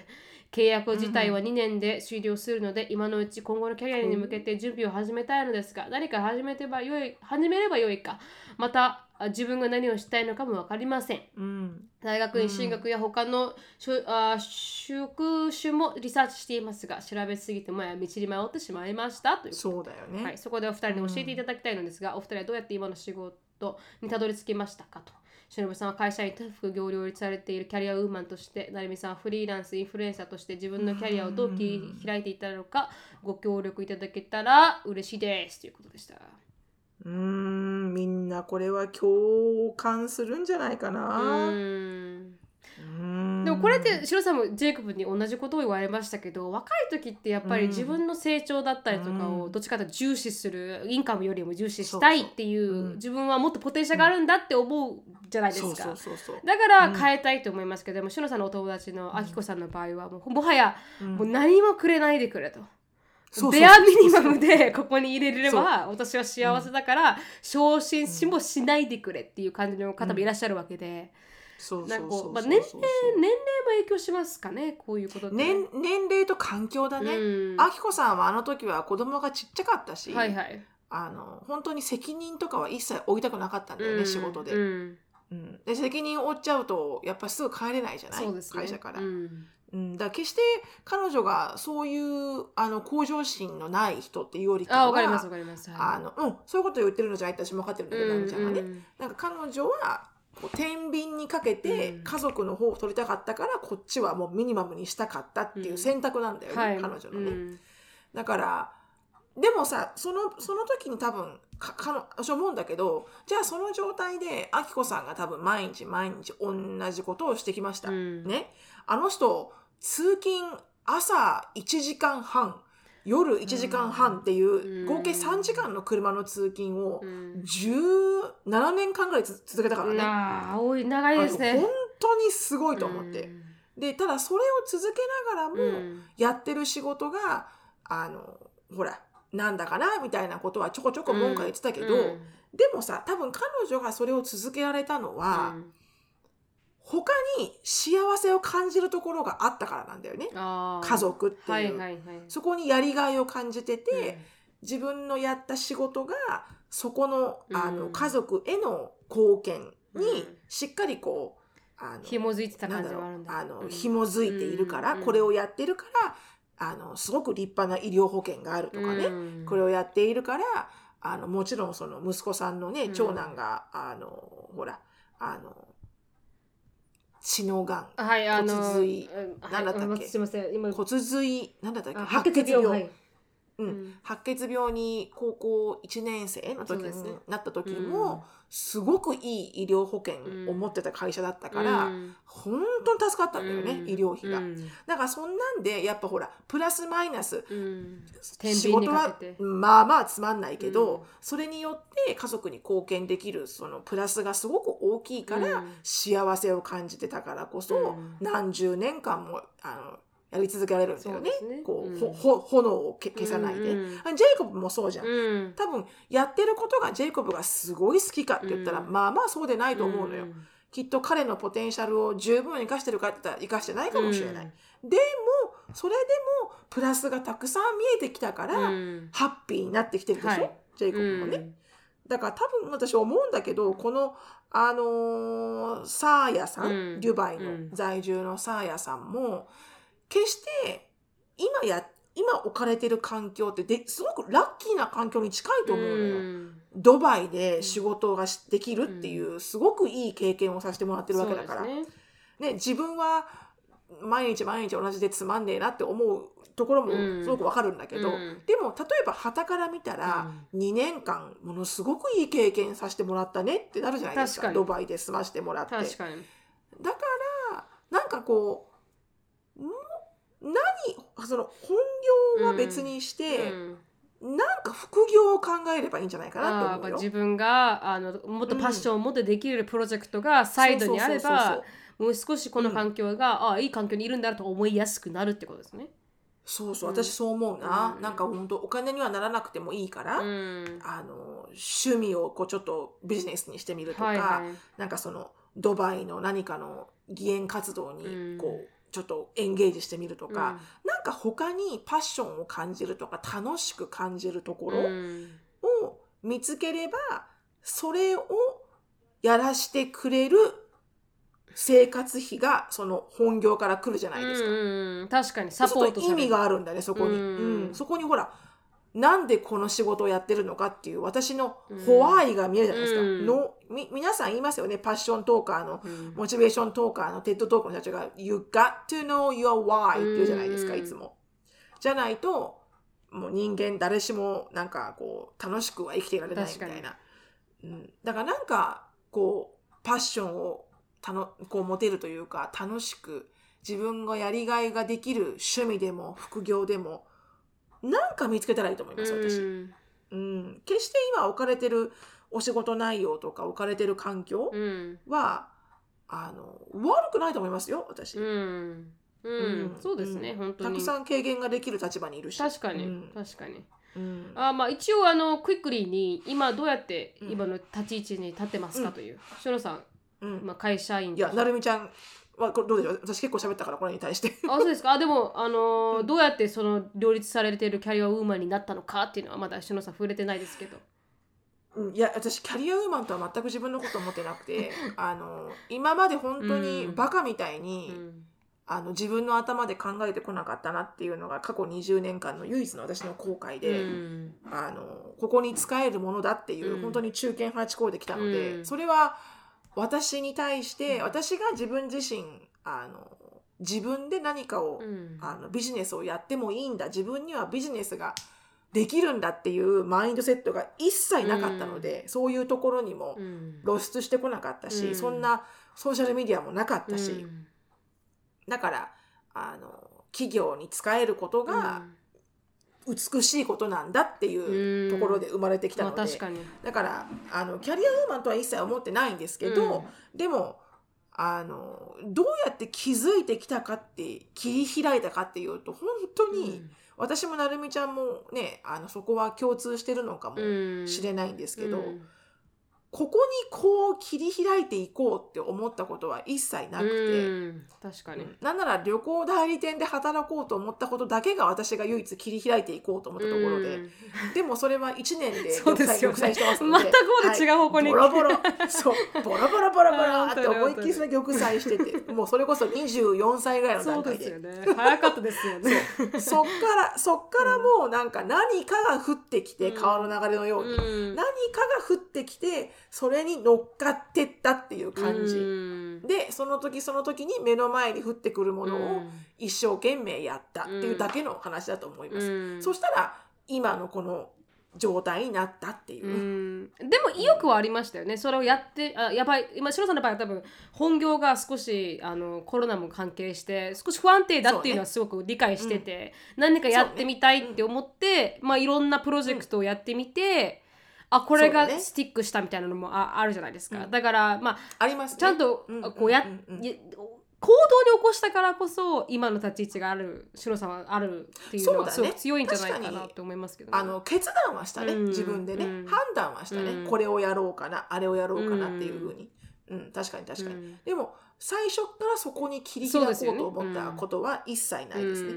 [SPEAKER 1] 契約自体は2年で終了するので、今のうち今後のキャリアに向けて準備を始めたいのですが何か始めてばよい始めればよいかまたあ自分が何をしたいのかも分かりません
[SPEAKER 2] うん。
[SPEAKER 1] 大学院進学や他のしょあ職種もリサーチしていますが調べすぎてもや道に迷ってしまいましたという
[SPEAKER 2] そうだよね。
[SPEAKER 1] はい、そこでお二人に教えていただきたいのですが、お二人はどうやって今の仕事にたどり着きましたかと。しのぶさんは会社員と副業を両立されているキャリアウーマンとして、なるみさんはフリーランス、インフルエンサーとして自分のキャリアをどう切り開いていったのか、ご協力いただけたら嬉しいですということでした。
[SPEAKER 2] うーん、みんなこれは共感するんじゃないか
[SPEAKER 1] う
[SPEAKER 2] な。うーん
[SPEAKER 1] でもこれってシロさんもジェイコブに同じことを言われましたけど若い時ってやっぱり
[SPEAKER 2] うん。
[SPEAKER 1] 自分の成長だったりとかを
[SPEAKER 2] うん。
[SPEAKER 1] どっちかというと重視するインカムよりも重視したいっていう自分はもっとポテンシャルがあるんだって思うじゃないですか。だから変えたいと思いますけど、でもシロさんのお友達のアキコさんの場合はもうもはや
[SPEAKER 2] うん。
[SPEAKER 1] もう何もくれないでくれと。ベアミニマムでここに入れれば私は幸せだから昇進しもしないでくれっていう感じの方もいらっしゃるわけで、なんかまあ年齢年齢も影響しますかねこういうこと。
[SPEAKER 2] 年年齢と環境だね。
[SPEAKER 1] うん。
[SPEAKER 2] あきこさんはあの時は子供がちっちゃかったし、
[SPEAKER 1] はいはい。
[SPEAKER 2] あの本当に責任とかは一切負いたくなかったんだよね、
[SPEAKER 1] うん
[SPEAKER 2] 仕事で、
[SPEAKER 1] う
[SPEAKER 2] うん。
[SPEAKER 1] ん
[SPEAKER 2] で責任を負っちゃうとやっぱすぐ帰れないじゃない、
[SPEAKER 1] そうですね。
[SPEAKER 2] 会社から、
[SPEAKER 1] う
[SPEAKER 2] うん。
[SPEAKER 1] ん
[SPEAKER 2] だから決して彼女がそういうあの向上心のない人っていうよりかは
[SPEAKER 1] あわかりますわかります。
[SPEAKER 2] あのうん、そういうことを言ってるのじゃ私も分かってるんだけど、
[SPEAKER 1] うん
[SPEAKER 2] ナミちゃんはね、
[SPEAKER 1] うん。
[SPEAKER 2] なんか彼女はこう天秤にかけて
[SPEAKER 1] うん。
[SPEAKER 2] 家族の方を取りたかったからこっちはもうミニマムにしたかったっていう選択なんだよね、
[SPEAKER 1] はい、
[SPEAKER 2] 彼女のね、
[SPEAKER 1] うん。
[SPEAKER 2] だからでもさそのその時に多分かかの私思うんだけどじゃあその状態であきこさんが多分毎日毎日同じことをしてきました、
[SPEAKER 1] うん。
[SPEAKER 2] ね。あの人通勤朝1時間半夜1時間半っていう、
[SPEAKER 1] うん。
[SPEAKER 2] 合計3時間の車の通勤を
[SPEAKER 1] うん。
[SPEAKER 2] 17年間ぐらいつ続けたからね。
[SPEAKER 1] なあ多い長いですね。
[SPEAKER 2] 本当にすごいと思って。でただそれを続けながらも、
[SPEAKER 1] うん。
[SPEAKER 2] やってる仕事があのほらなんだかなみたいなことはちょこちょこ文句は言ってたけど、
[SPEAKER 1] うん。
[SPEAKER 2] でもさ多分彼女がそれを続けられたのは、
[SPEAKER 1] うん
[SPEAKER 2] 他に幸せを感じるところがあったからなんだよね。家族っていう、
[SPEAKER 1] はいはいはい。
[SPEAKER 2] そこにやりがいを感じてて、自分のやった仕事がそこのあの、
[SPEAKER 1] うん
[SPEAKER 2] 家族への貢献に
[SPEAKER 1] うん。
[SPEAKER 2] しっかりこうあの
[SPEAKER 1] 紐づいてた
[SPEAKER 2] なんだろ
[SPEAKER 1] 感じはあるんだ。
[SPEAKER 2] うあの、
[SPEAKER 1] うん。
[SPEAKER 2] 紐づいているから、
[SPEAKER 1] うん。
[SPEAKER 2] これをやってるからあのすごく立派な医療保険があるとかね、
[SPEAKER 1] うん。
[SPEAKER 2] これをやっているからあのもちろんその息子さんのね
[SPEAKER 1] うん。
[SPEAKER 2] 長男が、あのほらあの血のがん。
[SPEAKER 1] はいあの
[SPEAKER 2] 骨髄。なんだったっけ？
[SPEAKER 1] すみません。今
[SPEAKER 2] 骨髄なんだったっけ？
[SPEAKER 1] あ白血病。はい
[SPEAKER 2] うん。
[SPEAKER 1] うん。
[SPEAKER 2] 白血病に高校1年生の時に
[SPEAKER 1] そうですね。
[SPEAKER 2] なった時も、すごくいい医療保険を持ってた会社だったから、
[SPEAKER 1] うん。
[SPEAKER 2] 本当に助かったんだよね、
[SPEAKER 1] うん。
[SPEAKER 2] 医療費が、
[SPEAKER 1] うん。
[SPEAKER 2] だからそんなんでやっぱほらプラスマイナス仕事はまあまあつまんないけど、
[SPEAKER 1] うん。
[SPEAKER 2] それによって家族に貢献できるそのプラスがすごく大きいから、
[SPEAKER 1] うん。
[SPEAKER 2] 幸せを感じてたからこそ、
[SPEAKER 1] うん。
[SPEAKER 2] 何十年間もあのやり続けられるんだよね。
[SPEAKER 1] そうですね。
[SPEAKER 2] こう、
[SPEAKER 1] うん。
[SPEAKER 2] ほほ炎をけ消さないで、
[SPEAKER 1] うん
[SPEAKER 2] あジェイコブもそうじゃん、
[SPEAKER 1] うん。
[SPEAKER 2] 多分やってることがジェイコブがすごい好きかって言ったら、
[SPEAKER 1] うん。
[SPEAKER 2] まあまあそうでないと思うのよ、
[SPEAKER 1] ん
[SPEAKER 2] きっと彼のポテンシャルを十分生かしてるかって言ったら生かしてないかもしれない、でもそれでもプラスがたくさん見えてきたから、
[SPEAKER 1] うん。
[SPEAKER 2] ハッピーになってきてるでしょ、
[SPEAKER 1] はい。
[SPEAKER 2] ジェイコブもね、だから多分私思うんだけどこのあのーサーヤさん、
[SPEAKER 1] うん。
[SPEAKER 2] デュバイの
[SPEAKER 1] うん。
[SPEAKER 2] 在住のサーヤさんも決して今や今置かれてる環境ってですごくラッキーな環境に近いと思うのよ。
[SPEAKER 1] ん。
[SPEAKER 2] ドバイで仕事がしできるっていうすごくいい経験をさせてもらってるわけだから、
[SPEAKER 1] ね。
[SPEAKER 2] ね、自分は毎日毎日同じでつまんねえなって思うところも
[SPEAKER 1] うん。
[SPEAKER 2] すごくわかるんだけど、
[SPEAKER 1] うん。
[SPEAKER 2] でも例えば傍から見たら、2年間ものすごくいい経験させてもらったねってなるじゃないですか。ドバイで済ましてもらって。だからなんかこうん何その本業は別にして、
[SPEAKER 1] うん。
[SPEAKER 2] なんか副業を考えればいいんじゃないかなって
[SPEAKER 1] あーやっ
[SPEAKER 2] 思うよ。
[SPEAKER 1] ぱ自分があのもっとパッションを持ってできるプロジェクトがサイドにあればもう少しこの環境が、ああいい環境にいるんだと思いやすくなるってことですね。
[SPEAKER 2] そうそう
[SPEAKER 1] うん
[SPEAKER 2] 私そう思うな、
[SPEAKER 1] うん。
[SPEAKER 2] なんか本当お金にはならなくてもいいから、
[SPEAKER 1] うん。
[SPEAKER 2] あの趣味をこうちょっとビジネスにしてみるとか、
[SPEAKER 1] はいはい。
[SPEAKER 2] なんかそのドバイの何かの義援活動
[SPEAKER 1] うん。
[SPEAKER 2] にこう、ちょっとエンゲージしてみるとか、なんか他にパッションを感じるとか楽しく感じるとこ
[SPEAKER 1] うん。
[SPEAKER 2] ろを見つければ、それをやらしてくれる生活費がその本業から来るじゃないですか。
[SPEAKER 1] うんうん確かにサポートされる。
[SPEAKER 2] 味があるんだねそこに、
[SPEAKER 1] うん。
[SPEAKER 2] うん。そこにほらなんでこの仕事をやってるのかっていう私のホワイが見えるじゃないですか、
[SPEAKER 1] うん。
[SPEAKER 2] のみ皆さん言いますよね。パッショントーカーの
[SPEAKER 1] うん。
[SPEAKER 2] モチベーショントーカーのテッドトークの人たちが「You got to know your why」って言うじゃないですか、
[SPEAKER 1] うん。
[SPEAKER 2] いつも。じゃないともう人間誰しもなんかこう楽しくは生きていられないみたいな。うん、だからなんかこうパッションをたのこう持てるというか楽しく自分がやりがいができる趣味でも副業でもなんか見つけたらいいと思います私、
[SPEAKER 1] うん。
[SPEAKER 2] うん、決して今置かれてるお仕事内容とか置かれてる環境
[SPEAKER 1] うん。
[SPEAKER 2] は、あの悪くないと思いますよ私、
[SPEAKER 1] うん。うん。
[SPEAKER 2] うん。
[SPEAKER 1] そうですね、
[SPEAKER 2] うん。
[SPEAKER 1] 本当に。
[SPEAKER 2] たくさん軽減ができる立場にいるし
[SPEAKER 1] 確かに、
[SPEAKER 2] うん。
[SPEAKER 1] 確かに。
[SPEAKER 2] うん。
[SPEAKER 1] あまあ一応あのクイックリーに今どうやって
[SPEAKER 2] うん。
[SPEAKER 1] 今の立ち位置に立ってますかという、しのさん、
[SPEAKER 2] うん。
[SPEAKER 1] まあ、会社員
[SPEAKER 2] いやなるみちゃんはこれどうでしょう？私結構喋ったからこれに対して。
[SPEAKER 1] あそうですか？あでもあのー
[SPEAKER 2] うん。
[SPEAKER 1] どうやってその両立されているキャリアウーマンになったのかっていうのはまだしのさん触れてないですけど。
[SPEAKER 2] うん。いや私キャリアウーマンとは全く自分のこと思ってなくて あの今まで本当にバカみたいに、
[SPEAKER 1] うん。
[SPEAKER 2] あの自分の頭で考えてこなかったなっていうのが過去20年間の唯一の私の後悔で、
[SPEAKER 1] うん。
[SPEAKER 2] あのここに使えるものだっていう、
[SPEAKER 1] うん。
[SPEAKER 2] 本当に中堅派地できたので、
[SPEAKER 1] うん。
[SPEAKER 2] それは私に対して私が自分自身あの自分で何かを、
[SPEAKER 1] うん。
[SPEAKER 2] あのビジネスをやってもいいんだ。自分にはビジネスができるんだっていうマインドセットが一切なかったので、そういうところにも
[SPEAKER 1] うん。
[SPEAKER 2] 露出してこなかったし、
[SPEAKER 1] うん。
[SPEAKER 2] そんなソーシャルメディアもなかったし、
[SPEAKER 1] うん。
[SPEAKER 2] だからあの企業に使えることが美しいことなんだっていうところで生まれてきた
[SPEAKER 1] まあ
[SPEAKER 2] ので、
[SPEAKER 1] 確かに。
[SPEAKER 2] だからあのキャリアウーマンとは一切思ってないんですけど、でもあのどうやって気づいてきたかって切り開いたかっていうと本当に、私もなるみちゃんもねあのそこは共通してるのかも
[SPEAKER 1] うん
[SPEAKER 2] しれないんですけど、
[SPEAKER 1] うん
[SPEAKER 2] ここにこう切り開いていこうって思ったことは一切なくて、
[SPEAKER 1] うん確かに、
[SPEAKER 2] なんなら旅行代理店で働こうと思ったことだけが私が唯一切り開いていこうと思ったところで、
[SPEAKER 1] うん。
[SPEAKER 2] でもそれは1年で
[SPEAKER 1] そうですよね。
[SPEAKER 2] 玉砕してますので。
[SPEAKER 1] 全く違う方向に。
[SPEAKER 2] ボロボロ。そう。ボロボロボロボロって 思いっきりそれ玉砕してて。もうそれこそ24歳ぐらいの段階で。
[SPEAKER 1] ね。早かったですよね。
[SPEAKER 2] そっからそっからもうなんか何かが降ってきて
[SPEAKER 1] うん。
[SPEAKER 2] 川の流れのように、
[SPEAKER 1] うん。
[SPEAKER 2] 何かが降ってきてそれに乗っかってったっていう感じ、
[SPEAKER 1] うん。
[SPEAKER 2] でその時その時に目の前に降ってくるものを一生懸命やったっていうだけの話だと思います、
[SPEAKER 1] うん。
[SPEAKER 2] そしたら今のこの状態になったっていう。う、
[SPEAKER 1] ん。でも意欲はありましたよね。それをやってあやばい。今白さんの場合は多分本業が少しあのコロナも関係して少し不安定だっていうのはすごく理解してて、何かやってみたいって思って、まあ、いろんなプロジェクトをやってみて、あこれがスティックしたみたいなのもああるじゃないですか、
[SPEAKER 2] うん。
[SPEAKER 1] だからまあ
[SPEAKER 2] ありますね。
[SPEAKER 1] ちゃんと
[SPEAKER 2] うん
[SPEAKER 1] こうやっ、
[SPEAKER 2] うんうん。
[SPEAKER 1] や行動に起こしたからこそ今の立ち位置がある白さんはあるっていうのはすごく強いんじゃないかなと思いますけどね、
[SPEAKER 2] あの決断はしたね、
[SPEAKER 1] うん
[SPEAKER 2] 自分でね、
[SPEAKER 1] うん。
[SPEAKER 2] 判断はしたね、
[SPEAKER 1] うん。
[SPEAKER 2] これをやろうかなあれをやろうかなっていうふうに、うん。確かに確かに、
[SPEAKER 1] うん。
[SPEAKER 2] でも最初からそこに切り開こうと思ったことは一切ないですね。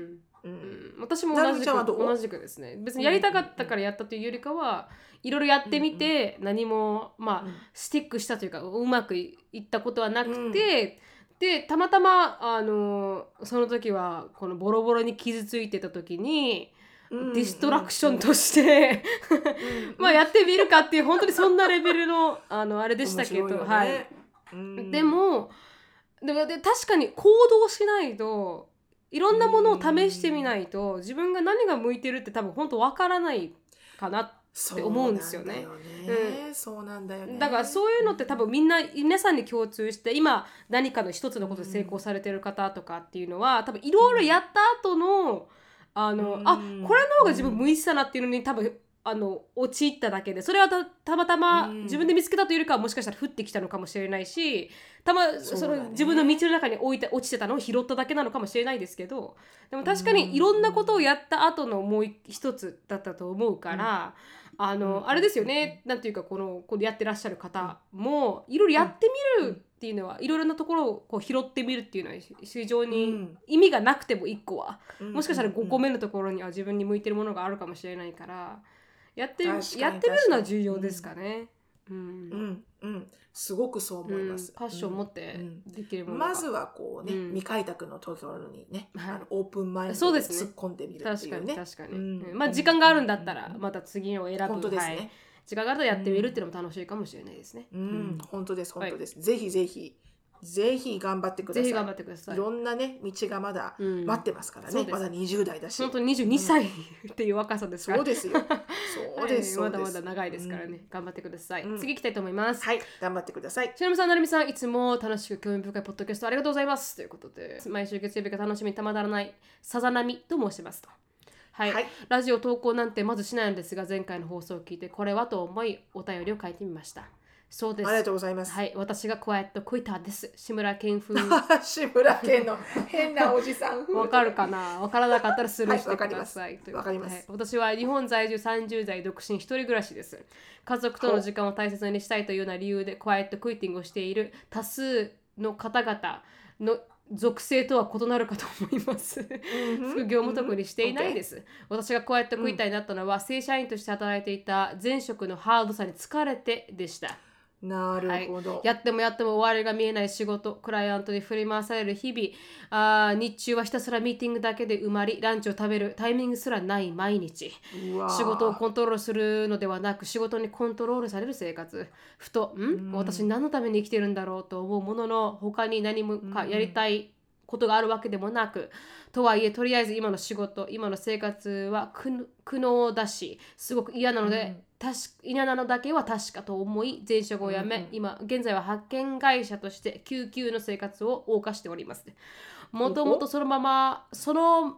[SPEAKER 1] うん。私も
[SPEAKER 2] な
[SPEAKER 1] 同じく同じくですね。別にやりたかったからやったというよりかはいろいろやってみて何もまあ
[SPEAKER 2] うん。
[SPEAKER 1] スティックしたというかうまくいったことはなくて、でたまたまあのその時はこのボロボロに傷ついてた時に、
[SPEAKER 2] うん。
[SPEAKER 1] ディストラクションとして、まあやってみるかっていう本当にそんなレベルのあのあれでしたけど、
[SPEAKER 2] ね。
[SPEAKER 1] はい。
[SPEAKER 2] うん。
[SPEAKER 1] でもでで確かに行動しないといろんなものを試してみないと自分が何が向いてるって多分本当わからないかな
[SPEAKER 2] って
[SPEAKER 1] 思うんですよね。
[SPEAKER 2] そうなんだよね。
[SPEAKER 1] だからそういうのって多分みんな皆さんに共通して今何かの一つのことで成功されてる方とかっていうのは多分いろいろやった後のあの、
[SPEAKER 2] うん。
[SPEAKER 1] あこれの方が自分向いてたなっていうのに多分あの陥っただけでそれはたたまたま
[SPEAKER 2] うん。
[SPEAKER 1] 自分で見つけたというよりかはもしかしたら降ってきたのかもしれないしたまそ
[SPEAKER 2] ね。
[SPEAKER 1] の自分の道の中に置いて落ちてたのを拾っただけなのかもしれないですけどでも確かにいろんなことをやった後のもう一つだったと思うから、あの、
[SPEAKER 2] うん。
[SPEAKER 1] あれですよね。なんていうかこのこのやってらっしゃる方もいろいろやってみるっていうのは、いろいろなところをこう拾ってみるっていうのは非常
[SPEAKER 2] う
[SPEAKER 1] に
[SPEAKER 2] ん。
[SPEAKER 1] 意味がなくても1個は、
[SPEAKER 2] うん。
[SPEAKER 1] もしかしたら5個
[SPEAKER 2] うん。
[SPEAKER 1] 目のところには自分に向いてるものがあるかもしれないからやってやってみるのは重要ですかね。うん。
[SPEAKER 2] うん。うんすごくそう思います。
[SPEAKER 1] パッション持って
[SPEAKER 2] うん。
[SPEAKER 1] できるものが。
[SPEAKER 2] まずはこうね、
[SPEAKER 1] うん。
[SPEAKER 2] 未開拓のところにね、
[SPEAKER 1] はい。
[SPEAKER 2] あのオープンマインドで
[SPEAKER 1] そうですね。
[SPEAKER 2] 突っ込んでみるっていうね。
[SPEAKER 1] に確かに、
[SPEAKER 2] うん。
[SPEAKER 1] うん。まあ時間があるんだったらまた次を選ぶ。
[SPEAKER 2] 本当です
[SPEAKER 1] はい。
[SPEAKER 2] ね。
[SPEAKER 1] 時間があるとやってみるっていうのも楽しいかもしれないですね。
[SPEAKER 2] うん、本当です
[SPEAKER 1] はい。
[SPEAKER 2] 本当です。ぜひぜひぜひ頑張ってください。
[SPEAKER 1] ぜひ頑張ってください。
[SPEAKER 2] いろんなね道がまだ
[SPEAKER 1] うん
[SPEAKER 2] 待ってますからね。
[SPEAKER 1] そうです
[SPEAKER 2] まだ20代だし。
[SPEAKER 1] 本当に22歳っていう若さですから、
[SPEAKER 2] そうですよ。そうです。
[SPEAKER 1] はいまだ
[SPEAKER 2] そうです
[SPEAKER 1] まだ長いですからね、。頑張ってください、
[SPEAKER 2] うん
[SPEAKER 1] 次行きたいと思います、
[SPEAKER 2] はい、頑張ってください。
[SPEAKER 1] しのぶさん、なるみさん、いつも楽しく興味深いポッドキャストありがとうございます。ということで、毎週月曜日が楽しみにたまらないさざ波と申しますと。はい、
[SPEAKER 2] はい
[SPEAKER 1] ラジオ投稿なんてまずしないのですが、前回の放送を聞いて、これはと思い、お便りを書いてみました。そうです。
[SPEAKER 2] ありがとうございます。
[SPEAKER 1] はい、私がクワイエットクイターです。志村けん風。
[SPEAKER 2] 志村けんの変なおじさん。
[SPEAKER 1] わかるかな？わからなかったらスルーしてください。
[SPEAKER 2] はいかります
[SPEAKER 1] はい私は日本在住30代独身一人暮らしです。家族との時間を大切にしたいというような理由でクワイエットクイティングをしている多数の方々の属性とは異なるかと思います。副業も特にしていないです。私がクワイエットクイターになったのは、正社員として働いていた前職のハードさに疲れてでした。
[SPEAKER 2] なるほど。
[SPEAKER 1] やってもやっても終わりが見えない仕事。クライアントに振り回される日々。あー日中はひたすらミーティングだけで埋まりランチを食べる。タイミングすらない毎日。仕事をコントロールするのではなく仕事にコントロールされる生活。ふとん？私何のために生きてるんだろうと思うものの他に何もかやりたいことがあるわけでもなくとはいえとりあえず今の仕事今の生活は苦苦悩だしすごく嫌なので、確か嫌なのだけは確かと思い前職を辞め、
[SPEAKER 2] うんうん。
[SPEAKER 1] 今現在は派遣会社として救急の生活を謳歌しておりますもともとそのままその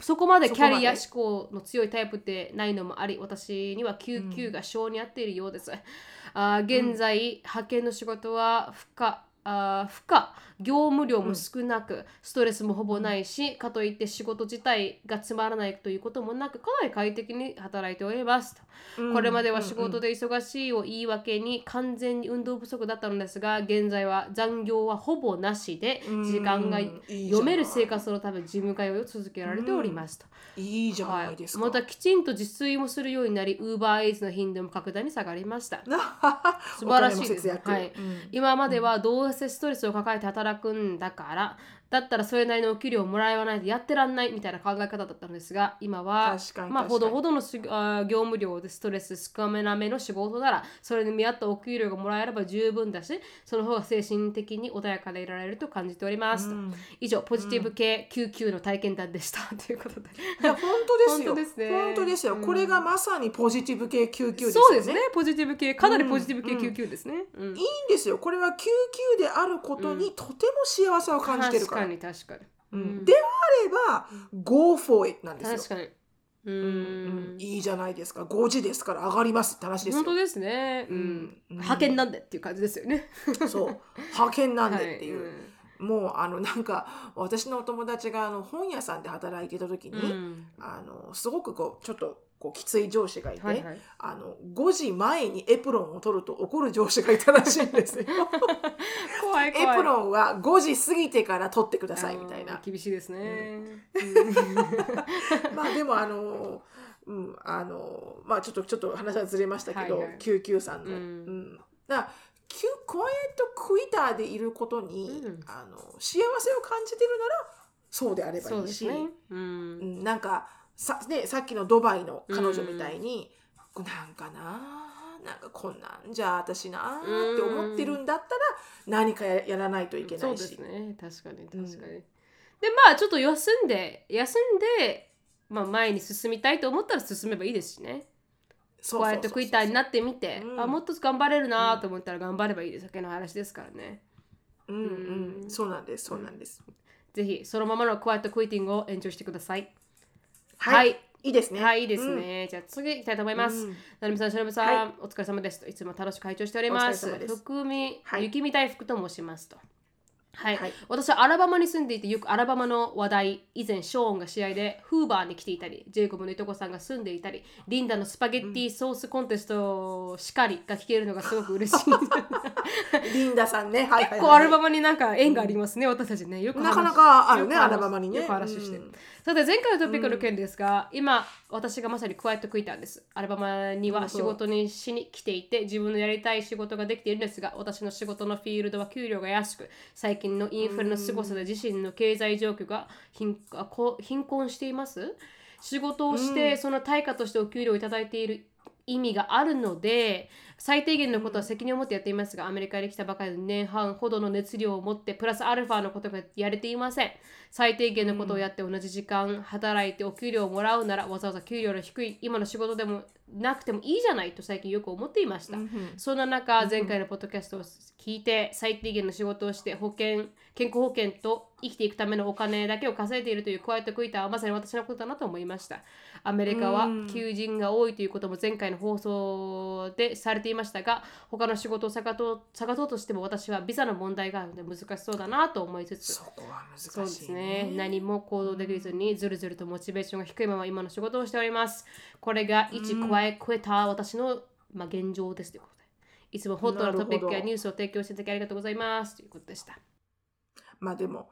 [SPEAKER 1] そこまでキャリア志向の強いタイプでないのもあり私には救急が性に合っているようです、あー現在、派遣の仕事は負荷あー負荷業務量も少なく、ストレスもほぼないしかといって仕事自体がつまらないということもなくかなり快適に働いておりますと、
[SPEAKER 2] うん。
[SPEAKER 1] これまでは仕事で忙しいを言い訳に完全に運動不足だったのですが現在は残業はほぼなしで
[SPEAKER 2] うん。
[SPEAKER 1] 時間が読める生活のためジム通いを続けられておりますと。
[SPEAKER 2] いいじゃ
[SPEAKER 1] は
[SPEAKER 2] ないですか。
[SPEAKER 1] またきちんと自炊もするようになり、ウーバーエイズの頻度も格段に下がりました。素晴らしいです。はい。
[SPEAKER 2] うん。
[SPEAKER 1] 今まではどうせストレスを抱えて働くんだから、だったらそれなりのお給料をもらわないとやってらんないみたいな考え方だったのですが、今はまあほどほどのしあー業務量でストレス少なめの仕事なら、それに見合ったお給料がもらえれば十分だし、その方が精神的に穏やかでいられると感じております。と
[SPEAKER 2] うん
[SPEAKER 1] 以上、ポジティブ系99の体験談でした。ということで。
[SPEAKER 2] いや本当ですよ。
[SPEAKER 1] 本当ですね
[SPEAKER 2] 本当ですよ。
[SPEAKER 1] うん
[SPEAKER 2] これがまさにポジティブ系救急ですよね。
[SPEAKER 1] そうですね、ポジティブ系、かなりポジティブ系
[SPEAKER 2] うん
[SPEAKER 1] 99ですね。うん
[SPEAKER 2] いいんですよ。これは救急であることにとても幸せを感じてるから。
[SPEAKER 1] 確かに確かに。
[SPEAKER 2] うんであれば、Go for it なんですよ。
[SPEAKER 1] 確かに。う
[SPEAKER 2] うん
[SPEAKER 1] ーん。
[SPEAKER 2] いいじゃないですか。5時ですから上がりますって話ですよ。
[SPEAKER 1] 本当ですね。う
[SPEAKER 2] ん
[SPEAKER 1] 派遣なんでっていう感じですよね。
[SPEAKER 2] そう。派遣なんでっていう。
[SPEAKER 1] はい
[SPEAKER 2] もうあのなんか私のお友達があの本屋さんで働いていた時に、
[SPEAKER 1] うん
[SPEAKER 2] あのすごくこうちょっとこうきつい上司がいて、
[SPEAKER 1] はいはい。
[SPEAKER 2] あの5時前にエプロンを取ると怒る上司がいたらしいんですよ。エ
[SPEAKER 1] 怖い怖い。
[SPEAKER 2] プロンは5時過ぎてから取ってくださいみたいな。
[SPEAKER 1] 厳しいですね。
[SPEAKER 2] まあでもあの、うん、あのまあちょっとちょっと話はずれましたけど、
[SPEAKER 1] はいはい
[SPEAKER 2] 救急さんの。
[SPEAKER 1] う
[SPEAKER 2] うんんだクワイエットクイターでいることに、
[SPEAKER 1] うん
[SPEAKER 2] あの幸せを感じてるならそうであれば
[SPEAKER 1] そ
[SPEAKER 2] いういし、
[SPEAKER 1] ね。う。
[SPEAKER 2] うんんなんかさ,、ね、さっきのドバイの彼女みたいに、なんかななんかこんなんじゃ私なって思ってるんだったら何かややらないといけ
[SPEAKER 1] そ
[SPEAKER 2] ないし。
[SPEAKER 1] うですね。確かに確かに。
[SPEAKER 2] うん
[SPEAKER 1] でまあちょっと休んで休んで、まあ、前に進みたいと思ったら進めばいいですしね。こうやってクイターになってみて、
[SPEAKER 2] うん
[SPEAKER 1] あもっと頑張れるなと思ったら頑張ればいいですだけの話ですからね。
[SPEAKER 2] うんうん
[SPEAKER 1] うん
[SPEAKER 2] そうなんですそうなんです。
[SPEAKER 1] ぜひそのままのクワイトクイティングをエンジョイしてください。
[SPEAKER 2] はい、
[SPEAKER 1] はい
[SPEAKER 2] い、いですね。
[SPEAKER 1] はい、いいですね。じゃあ次行きたいと思います。
[SPEAKER 2] うん
[SPEAKER 1] なるみさん、しのぶさん、
[SPEAKER 2] はい
[SPEAKER 1] お疲れ様ですと。いつも楽しく会長しております。
[SPEAKER 2] お疲れ様です
[SPEAKER 1] 福見、
[SPEAKER 2] はい
[SPEAKER 1] 雪見大福と申しますと。はい、
[SPEAKER 2] はい。
[SPEAKER 1] 私はアラバマに住んでいてよくアラバマの話題以前ショーンが試合でフーバーに来ていたりジェイコブのいとこさんが住んでいたりリンダのスパゲッティソースコンテストしかりが聞けるのがすごく嬉しい
[SPEAKER 2] リンダさんね。はいはいはい。
[SPEAKER 1] 結構アラバマになんか縁がありますね、私たちね。よく話
[SPEAKER 2] なかなかあるねアラバマにね。
[SPEAKER 1] よく話して、
[SPEAKER 2] うん。
[SPEAKER 1] さて前回のトピックの件ですが、今私がまさにクワイトクイターです。アラバマには仕事にしに来ていて自分のやりたい仕事ができているんですが私の仕事のフィールドは給料が安く最近のインフレの凄さで自身の経済状況が貧貧困しています。仕事をしてその対価としてお給料をいただいている意味があるので最低限のことは責任を持ってやっていますがアメリカに来たばかりの2年半ほどの熱量を持ってプラスアルファのことがやれていません。最低限のことをやって同じ時間働いてお給料をもらうならわざわざ給料の低い今の仕事でもなくてもいいじゃないと最近よく思っていました、そんな中前回のポッドキャストを聞いて最低限の仕事をして保険健康保険と生きていくためのお金だけを稼いでいるというクワイトクイターはまさに私のことだなと思いました。アメリカは求人が多いということも前回の放送でされていましたが他の仕事を探とう探そうとしても私はビザの問題があるので難しそうだなと思いつつ
[SPEAKER 2] そこは難しい、ね。
[SPEAKER 1] そうですね。何も行動できずにずるずるとモチベーションが低いまま今の仕事をしております。これが一加え超えた私の、まあ、現状ですということで。いつもホットなトピックやニュースを提供していただきありがとうございますということでした。
[SPEAKER 2] まあでも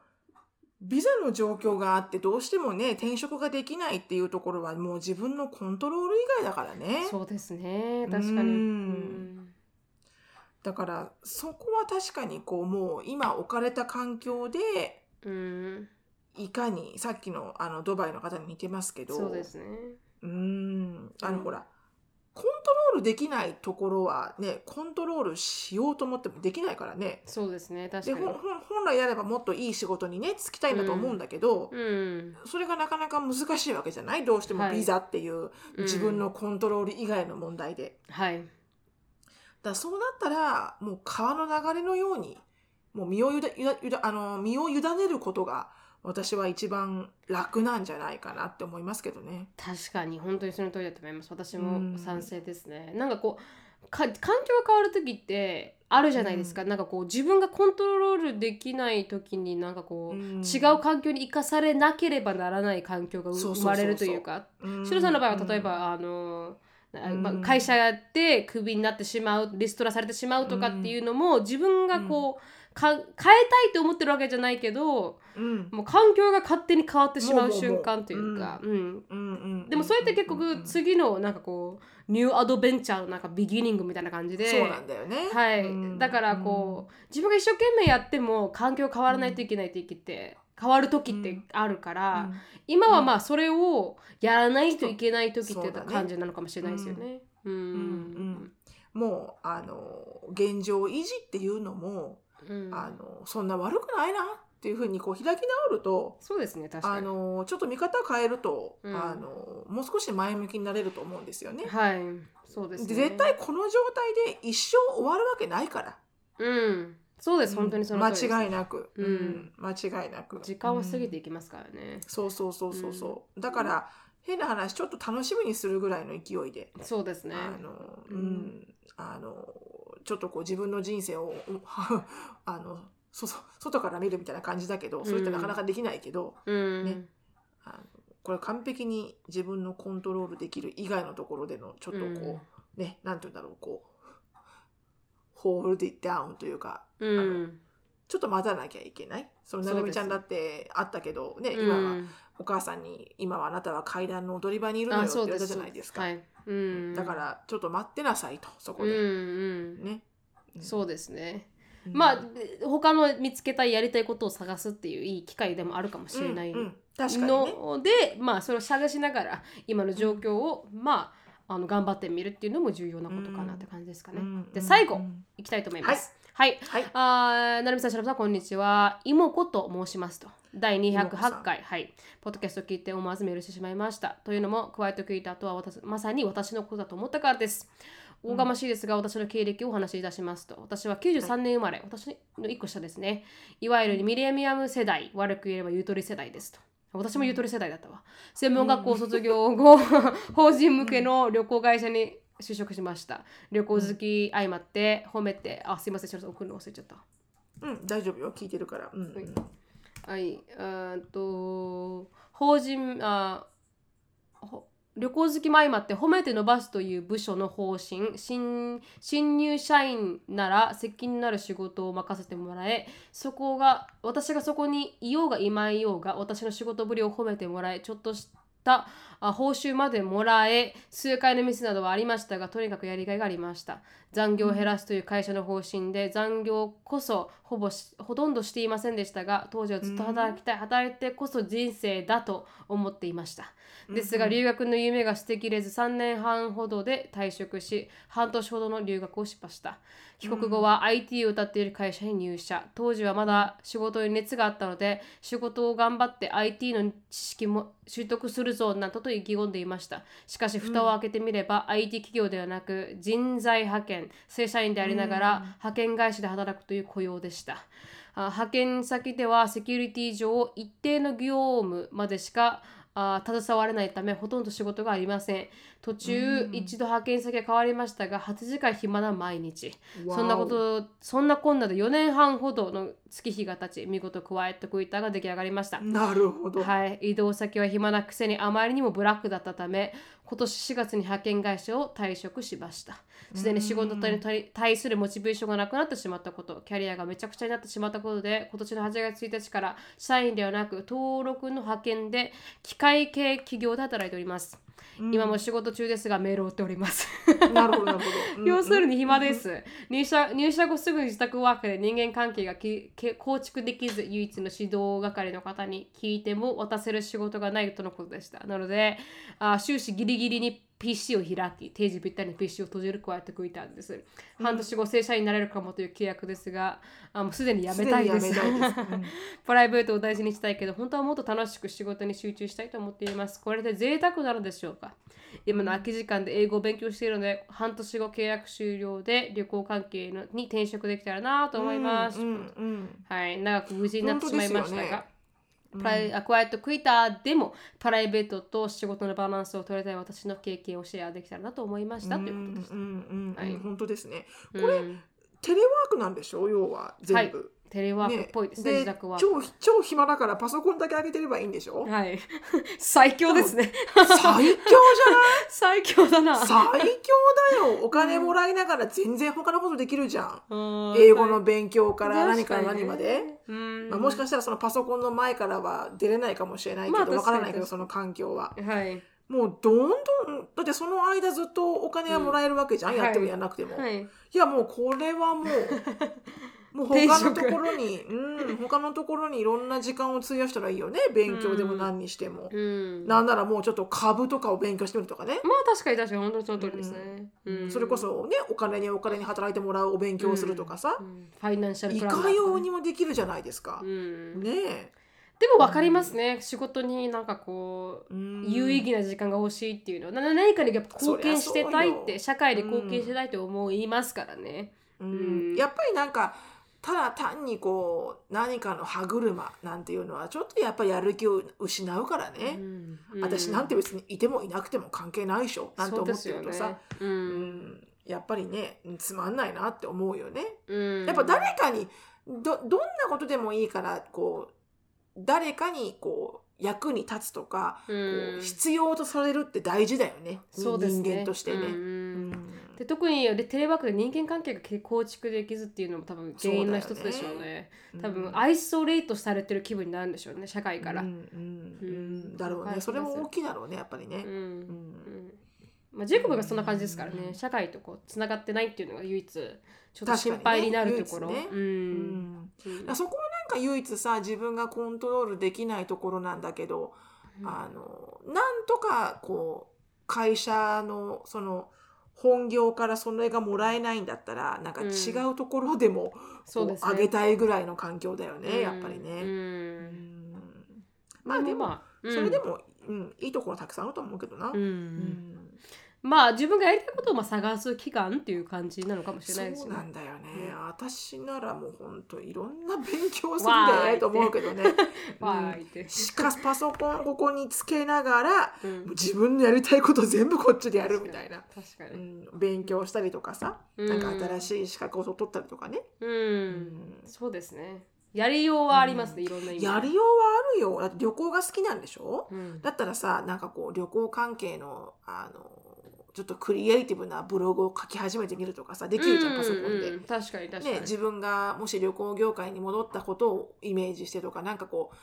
[SPEAKER 2] ビザの状況があってどうしてもね転職ができないっていうところはもう自分のコントロール以外だからね。
[SPEAKER 1] そうですね。確かに。
[SPEAKER 2] だからそこは確かにこうもう今置かれた環境で
[SPEAKER 1] うん、
[SPEAKER 2] いかにさっきのあのドバイの方に似てますけど
[SPEAKER 1] そうですね。
[SPEAKER 2] うーんあの、
[SPEAKER 1] うん
[SPEAKER 2] ほらコントロールできないところはねコントロールしようと思ってもできないからね。
[SPEAKER 1] そうですね。確かに。
[SPEAKER 2] 本来であればもっといい仕事にね就きたいんだと思うんだけど、
[SPEAKER 1] うん、
[SPEAKER 2] それがなかなか難しいわけじゃない。どうしても
[SPEAKER 1] はい。
[SPEAKER 2] ビザっていう
[SPEAKER 1] うん。
[SPEAKER 2] 自分のコントロール以外の問題で、
[SPEAKER 1] はい。
[SPEAKER 2] だそうなったらもう川の流れのようにもう身をゆだゆだゆだあの身を委ねることが私は一番楽なんじゃないかなって思いますけどね。
[SPEAKER 1] 確かに本当にその通りだと思います。私
[SPEAKER 2] う
[SPEAKER 1] も
[SPEAKER 2] ん。
[SPEAKER 1] 賛成ですね、なんかこうか環境が変わる時ってあるじゃないですか、なんかこう自分がコントロールできない時になんかこう、
[SPEAKER 2] うん。
[SPEAKER 1] 違う環境に生かされなければならない環境が生まれるというか。
[SPEAKER 2] うん。
[SPEAKER 1] シロさんの場合は例えば、あのあまあ
[SPEAKER 2] うん。
[SPEAKER 1] 会社やってクビになってしまうリストラされてしまうとかっていうのも自分がこう、か変えたいと思ってるわけじゃないけど
[SPEAKER 2] うん。
[SPEAKER 1] もう環境が勝手に変わってしまう瞬間というか、うん、
[SPEAKER 2] うんうん
[SPEAKER 1] でもそれって結
[SPEAKER 2] うんうん
[SPEAKER 1] 局次のなんかこうニューアドベンチャーのなんかビギニングみたいな感じで
[SPEAKER 2] そうなんだよね。
[SPEAKER 1] はい、
[SPEAKER 2] うん。
[SPEAKER 1] だからこう、自分が一生懸命やっても環境変わらないといけない時って、変わる時ってあるから、今はまあそれをやらないといけない時って感じなのかもしれないですよね。うん
[SPEAKER 2] うんうん。もうあの現状維持っていうのも、
[SPEAKER 1] うん。
[SPEAKER 2] あのそんな悪くないなっていうふうにこう開き直ると
[SPEAKER 1] そうですね確か
[SPEAKER 2] あ
[SPEAKER 1] に。
[SPEAKER 2] のちょっと見方変えると、
[SPEAKER 1] うん。
[SPEAKER 2] あのもう少し前向きになれると思うんですよね。
[SPEAKER 1] はいそうですね。
[SPEAKER 2] で絶対この状態で一生終わるわけないから。
[SPEAKER 1] うん。そうです本当にその通りです、
[SPEAKER 2] 間違いなく、
[SPEAKER 1] うん。
[SPEAKER 2] 間違いなく。
[SPEAKER 1] 時間は過ぎ
[SPEAKER 2] うん
[SPEAKER 1] ていきますからね。
[SPEAKER 2] そうそうそうそうそう、だから変な話ちょっと楽しみにするぐらいの勢いで、
[SPEAKER 1] そうですね。
[SPEAKER 2] あの
[SPEAKER 1] う
[SPEAKER 2] うんん。あのちょっとこう自分の人生をう あの外から見るみたいな感じだけどそれってなかなかできないけど、
[SPEAKER 1] うん、
[SPEAKER 2] ね。あのこれ完璧に自分のコントロールできる以外のところでのちょっとこう、ねなんて言うんだろうこうホールディダウンというか
[SPEAKER 1] うん、
[SPEAKER 2] ちょっと待たなきゃいけない。そのなるみちゃんだってあったけどね、
[SPEAKER 1] うん、
[SPEAKER 2] 今はお母さんに今はあなたは階段の踊り場にいるのよって言われたじゃないですか。
[SPEAKER 1] はい。うん、
[SPEAKER 2] だからちょっと待ってなさいとそこ
[SPEAKER 1] うん
[SPEAKER 2] で、
[SPEAKER 1] うん、
[SPEAKER 2] ね、
[SPEAKER 1] そうですね。
[SPEAKER 2] うん。
[SPEAKER 1] まあ他の見つけたいやりたいことを探すっていういい機会でもあるかもしれない
[SPEAKER 2] うんうん。確かにね。
[SPEAKER 1] ので、まあそれを探しながら今の状況を、まああの頑張ってみるっていうのも重要なことかなって感じですかね。
[SPEAKER 2] うん
[SPEAKER 1] で最後、
[SPEAKER 2] うん
[SPEAKER 1] いきたいと思います。はい。
[SPEAKER 2] はい
[SPEAKER 1] あーなるみさん、しらぶさん、こんにちは。妹子と申しますと。第
[SPEAKER 2] 妹子さ
[SPEAKER 1] 208
[SPEAKER 2] ん
[SPEAKER 1] 回、はい。ポッドキャストを聞いて思わずメールしてしまいました。というのも、加えて聞いた後は私まさに私のことだと思ったからです。おこがましいですが、私の経歴をお話しいたしますと。私は93年生まれ、私の1個下ですね。いわゆるミレニアム世代、悪く言えばゆとり世代ですと。私もゆとり世代だったわ。専門学校卒業後、法人向けの旅行会社に就職しました。旅行好き相まって褒めて、あ、すいません、送るの忘れちゃった。
[SPEAKER 2] うん、大丈夫よ。聞いてるから、うんうん。
[SPEAKER 1] はい。はい、えーっと、法人、あほ旅行好きも相まって褒めて伸ばすという部署の方針。新新入社員なら責任のある仕事を任せてもらえ。そこが私がそこにいようがいまいようが私の仕事ぶりを褒めてもらえ。ちょっとしたあ報酬までもらえ。数回のミスなどはありましたがとにかくやりがいがありました。残業を減らすという会社の方針で残業こそほぼしほとんどしていませんでしたが当時はずっと働きたい働いてこそ人生だと思っていました。ですが留学の夢が捨てきれず3年半ほどで退職し半年ほどの留学をしました。帰国後は IT を歌っている会社に入社。当時はまだ仕事に熱があったので仕事を頑張って IT の知識も習得するぞなどと意気込んでいました。しかし蓋を開けてみれば、IT 企業ではなく人材派遣正社員でありながら派遣会社で働くという雇用でした。あ派遣先ではセキュリティ上一定の業務までしかあ携われないためほとんど仕事がありません。途中一度派遣先が変わりましたが8時間暇な毎日。そんなことそんなこんなで4年半ほどの月日が経ち見事クワイエットクイッターが出来上がりました。
[SPEAKER 2] なるほど、
[SPEAKER 1] はい、移動先は暇なくせにあまりにもブラックだったため今年4月に派遣会社を退職しました。すでに仕事に対対するモチベーションがなくなってしまったことキャリアがめちゃくちゃになってしまったことで今年の8月1日から社員ではなく登録の派遣で機械系企業で働いております、今も仕事中ですがメールを打っております。
[SPEAKER 2] なるほどなるほど、うん
[SPEAKER 1] 要するに暇です。入社入社後すぐに自宅ワークで人間関係がきけ構築できず唯一の指導係の方に聞いても渡せる仕事がないとのことでした。なので、あ終始ギリギリに PC を開き、定時ぴったりに PC を閉じるこうやって食いたんです。半年後正社員になれるかもという契約ですが、あもうすでに辞めたいです。プライベートを大事にしたいけど、本当はもっと楽しく仕事に集中したいと思っています。これで贅沢なのでしょうか？今の空き時間で英語を勉強しているので、半年後契約終了で旅行関係のに転職できたらなと思います。
[SPEAKER 2] うんうんうん
[SPEAKER 1] はい、長く無事になってしまいましたが、プライ、あクワイトクイターでもプライベートと仕事のバランスを取りたい私の経験をシェアできたらなと思いましたということです。
[SPEAKER 2] うんうんうん
[SPEAKER 1] はい
[SPEAKER 2] 本当ですね。
[SPEAKER 1] こ
[SPEAKER 2] これテレワークなんでしょ？要は全部。
[SPEAKER 1] テレワークっぽいですね、自宅は。
[SPEAKER 2] 超超暇だからパソコンだけ開けてればいいんでしょ？
[SPEAKER 1] はい。最強ですね。
[SPEAKER 2] 最強じゃ
[SPEAKER 1] 最強だな。
[SPEAKER 2] ない最強だよお金もらいながら全然他のことできるじゃん。
[SPEAKER 1] うん
[SPEAKER 2] 英語の勉強から何から何まで。。
[SPEAKER 1] うん
[SPEAKER 2] まあ、もしかしたらそのパソコンの前からは出れないかもしれないけど、
[SPEAKER 1] まあ
[SPEAKER 2] わからないけどその環境は
[SPEAKER 1] はい。
[SPEAKER 2] もうどんどんだってその間ずっとお金はもらえるわけじゃん、
[SPEAKER 1] うん
[SPEAKER 2] やっても
[SPEAKER 1] はい
[SPEAKER 2] やらなくても、い、
[SPEAKER 1] はい。
[SPEAKER 2] やもうこれはもう もう他のところにうん 他のところにいろんな時間を費やしたらいいよね。勉強でも何にしても、
[SPEAKER 1] うん。
[SPEAKER 2] なんならもうちょっと株とかを勉強してみるとかね、
[SPEAKER 1] まあ確かに確かに本当にその通りですね。うん。
[SPEAKER 2] それこ、そねお金にお金に働いてもらうお勉強をするとかさ。
[SPEAKER 1] う、ん。ファイナンシャル
[SPEAKER 2] い
[SPEAKER 1] プランナー
[SPEAKER 2] かようにもできるじゃないですか。
[SPEAKER 1] う、ん。
[SPEAKER 2] ねえ、
[SPEAKER 1] でも分かりますね、仕事になんかこう、
[SPEAKER 2] うん。
[SPEAKER 1] 有意義な時間が欲しいっていうのは。な何かにやっぱ貢献してたいって社会で貢献してたいと思いますからね。
[SPEAKER 2] うん。
[SPEAKER 1] うん。
[SPEAKER 2] やっぱりなんかただ単にこう何かの歯車なんていうのはちょっとやっぱりやる気を失うからね、
[SPEAKER 1] うん。
[SPEAKER 2] 私なんて別にいてもいなくても関係ないでしょなんて思ってるとさ、
[SPEAKER 1] ね
[SPEAKER 2] う
[SPEAKER 1] うん。
[SPEAKER 2] ん。やっぱりねつまんないなって思うよね。
[SPEAKER 1] うん。
[SPEAKER 2] やっぱ誰かにどどんなことでもいいからこう誰かにこう役に立つとか、こ
[SPEAKER 1] う
[SPEAKER 2] 必要とされるって大事だよね。
[SPEAKER 1] そうですね。
[SPEAKER 2] 人間としてね。
[SPEAKER 1] で特にでテレワークで人間関係が構築できずっていうのも多分原因の一つでしょうね。多分アイソレートされてる気分になるんでしょうね社会から。
[SPEAKER 2] う
[SPEAKER 1] うんん。
[SPEAKER 2] うん。だろうね。それも大きいだろうねやっぱりね。
[SPEAKER 1] うん。
[SPEAKER 2] うん。
[SPEAKER 1] まあ、ジェイコブがそんな感じですからね、
[SPEAKER 2] うん
[SPEAKER 1] 社会とこうつながってないっていうのが唯一ちょっと心配になるところ。
[SPEAKER 2] 唯一ね。
[SPEAKER 1] うん。
[SPEAKER 2] うん。そこはか唯一さ自分がコントロールできないところなんだけど、
[SPEAKER 1] うん。
[SPEAKER 2] あのなんとかこう会社のその本業からそれがもらえないんだったらなんか違うところでも
[SPEAKER 1] そうですね。
[SPEAKER 2] 上げたいぐらいの環境だよね、
[SPEAKER 1] うん。
[SPEAKER 2] やっぱり
[SPEAKER 1] う
[SPEAKER 2] ね。
[SPEAKER 1] ん。
[SPEAKER 2] うん。まあでも、
[SPEAKER 1] まあ
[SPEAKER 2] それでも、うん。いいところたくさんあると思うけどな。
[SPEAKER 1] うん。
[SPEAKER 2] うん
[SPEAKER 1] まあ自分がやりたいことをまあ探す期間っていう感じなのかもしれないですよね。
[SPEAKER 2] そうなんだよね、私ならもうほんといろんな勉強するでと思うけどね。
[SPEAKER 1] わーいって。
[SPEAKER 2] しかしパソコンここにつけながら
[SPEAKER 1] うん
[SPEAKER 2] 自分のやりたいこと全部こっちでやるみたいな、
[SPEAKER 1] 確か
[SPEAKER 2] う
[SPEAKER 1] に。
[SPEAKER 2] ん、勉強したりとかさ、
[SPEAKER 1] うん
[SPEAKER 2] なんか新しい資格を取ったりとかね、
[SPEAKER 1] う。
[SPEAKER 2] うん
[SPEAKER 1] そうですね。やりようはありますね、いろんな意味で。
[SPEAKER 2] やりようはあるよだって旅行が好きなんでしょ？
[SPEAKER 1] うん
[SPEAKER 2] だったらさなんかこう旅行関係のあのちょっとクリエイティブなブログを書き始めてみるとかさできるじゃん、パソコンで。
[SPEAKER 1] うんうん確かに確かに。
[SPEAKER 2] ね、自分がもし旅行業界に戻ったことをイメージしてとかなんかこう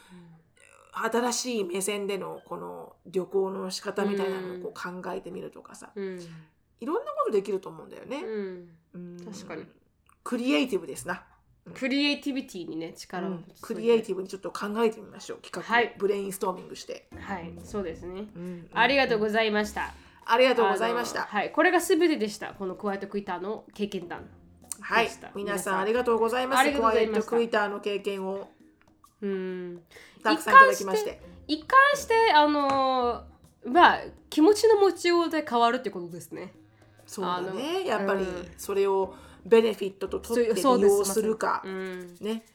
[SPEAKER 2] 新しい目線でのこの旅行の仕方みたいなのをこう考えてみるとかさ、
[SPEAKER 1] うん。
[SPEAKER 2] いろんなことできると思うんだよね。
[SPEAKER 1] うん。
[SPEAKER 2] うん。
[SPEAKER 1] 確かに。
[SPEAKER 2] クリエイティブですな。
[SPEAKER 1] クリエイティビティにね力を、
[SPEAKER 2] うん。クリエイティブにちょっと考えてみましょう企画、
[SPEAKER 1] はい。
[SPEAKER 2] ブレインストーミングして、
[SPEAKER 1] はいそうですね、
[SPEAKER 2] うん。
[SPEAKER 1] ありがとうございました、
[SPEAKER 2] ありがとうございました。
[SPEAKER 1] はい。これが全てでした。このクワイトクイターの経験談。
[SPEAKER 2] はい。皆さんありがとうございます。クワイトクイターの経験を
[SPEAKER 1] うん。
[SPEAKER 2] たくさんいただきまして。
[SPEAKER 1] 一貫してあのまあ気持ちの持ちようで変わるってことですね。
[SPEAKER 2] そうだね。やっぱり
[SPEAKER 1] うん。
[SPEAKER 2] それをベネフィットと取って利用するか、
[SPEAKER 1] うん。
[SPEAKER 2] ね。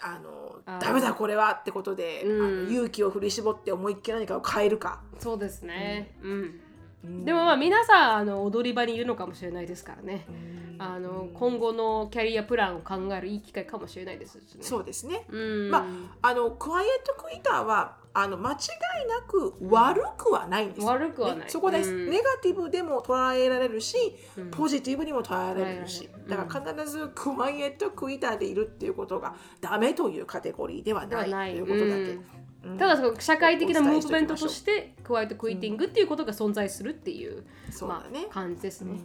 [SPEAKER 2] あのダメだこれはってことで、
[SPEAKER 1] うん。
[SPEAKER 2] あの勇気を振り絞って思いっきり何かを変えるか、
[SPEAKER 1] そうですね。うん、
[SPEAKER 2] うん
[SPEAKER 1] でもまあ皆さんあの踊り場にいるのかもしれないですからね。
[SPEAKER 2] うん。
[SPEAKER 1] あの今後のキャリアプランを考えるいい機会かもしれないです。しね
[SPEAKER 2] そうですね。
[SPEAKER 1] うん。
[SPEAKER 2] まあのクワイエットクイターはあの間違いなく悪くはないんですよ。
[SPEAKER 1] 悪くはない。
[SPEAKER 2] ねそこです、
[SPEAKER 1] うん。
[SPEAKER 2] ネガティブでも捉えられるし、
[SPEAKER 1] うん。
[SPEAKER 2] ポジティブにも捉えられるし、だから必ずクワイエットクイターでいるっていうことがダメというカテゴリーではないということだけ、
[SPEAKER 1] ただその社会的なムーブメントとしてクワイトクイッティングっていうことが存在するっていう
[SPEAKER 2] うだね。
[SPEAKER 1] あ、感じですね。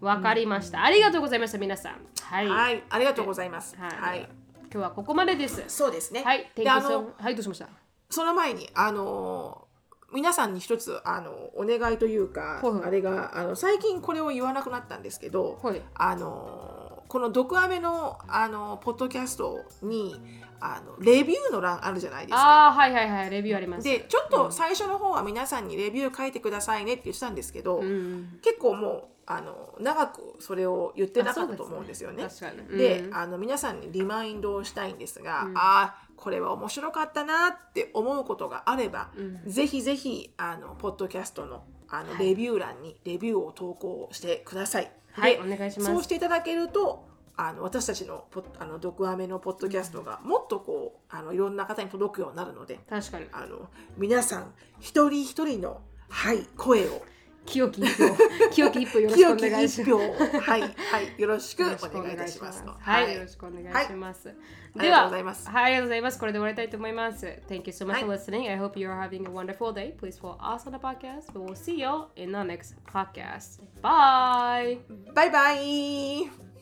[SPEAKER 2] うん。
[SPEAKER 1] わ、かりました。ありがとうございました皆さん。はい、
[SPEAKER 2] はい、ありがとうございます。
[SPEAKER 1] はい。
[SPEAKER 2] はい、
[SPEAKER 1] 今日はここまでです。
[SPEAKER 2] そうですね。
[SPEAKER 1] はい。
[SPEAKER 2] で
[SPEAKER 1] Thank you
[SPEAKER 2] あ
[SPEAKER 1] so
[SPEAKER 2] の
[SPEAKER 1] much はいどうしました？
[SPEAKER 2] その前にあの皆さんに一つあのお願いというか、
[SPEAKER 1] はいはい。
[SPEAKER 2] あれがあの最近これを言わなくなったんですけど、
[SPEAKER 1] はい。
[SPEAKER 2] あのこの「毒アメの」あのポッドキャストにあのレビューの欄あるじゃないですか。
[SPEAKER 1] ああはいはいはいレビューあります。
[SPEAKER 2] でちょっと最初の方は皆さんにレビュー書いてくださいねって言ってたんですけど、
[SPEAKER 1] うん
[SPEAKER 2] 結構もうあの長くそれを言ってなかったと思うんですよね。で、
[SPEAKER 1] うん。
[SPEAKER 2] あの皆さんにリマインドをしたいんですが、
[SPEAKER 1] うん。
[SPEAKER 2] ああこれは面白かったなって思うことがあれば、
[SPEAKER 1] うん。
[SPEAKER 2] ぜひぜひあのポッドキャストのあの、
[SPEAKER 1] はい。
[SPEAKER 2] レビュー欄にレビューを投稿してください。
[SPEAKER 1] はい、
[SPEAKER 2] で
[SPEAKER 1] お願いします。
[SPEAKER 2] そうしていただけるとあの私たちのポッあの毒アメのポッドキャストがもっとこうあのいろんな方に届くようになるので
[SPEAKER 1] 確かに。
[SPEAKER 2] あの皆さん一人一人の、はい、声を
[SPEAKER 1] 清き一票、清き一票よろしくお願いします。
[SPEAKER 2] はいはいよろしくお願いいたします。
[SPEAKER 1] はい、よろしくお願いします。
[SPEAKER 2] ありがとうございます
[SPEAKER 1] はい、ありがとうございます。これで終わりたいと思います。Thank you so much
[SPEAKER 2] はい
[SPEAKER 1] for listening. I hope you are having a wonderful day. Please follow us on the podcast. We will see you in the next podcast. Bye.
[SPEAKER 2] バイバイ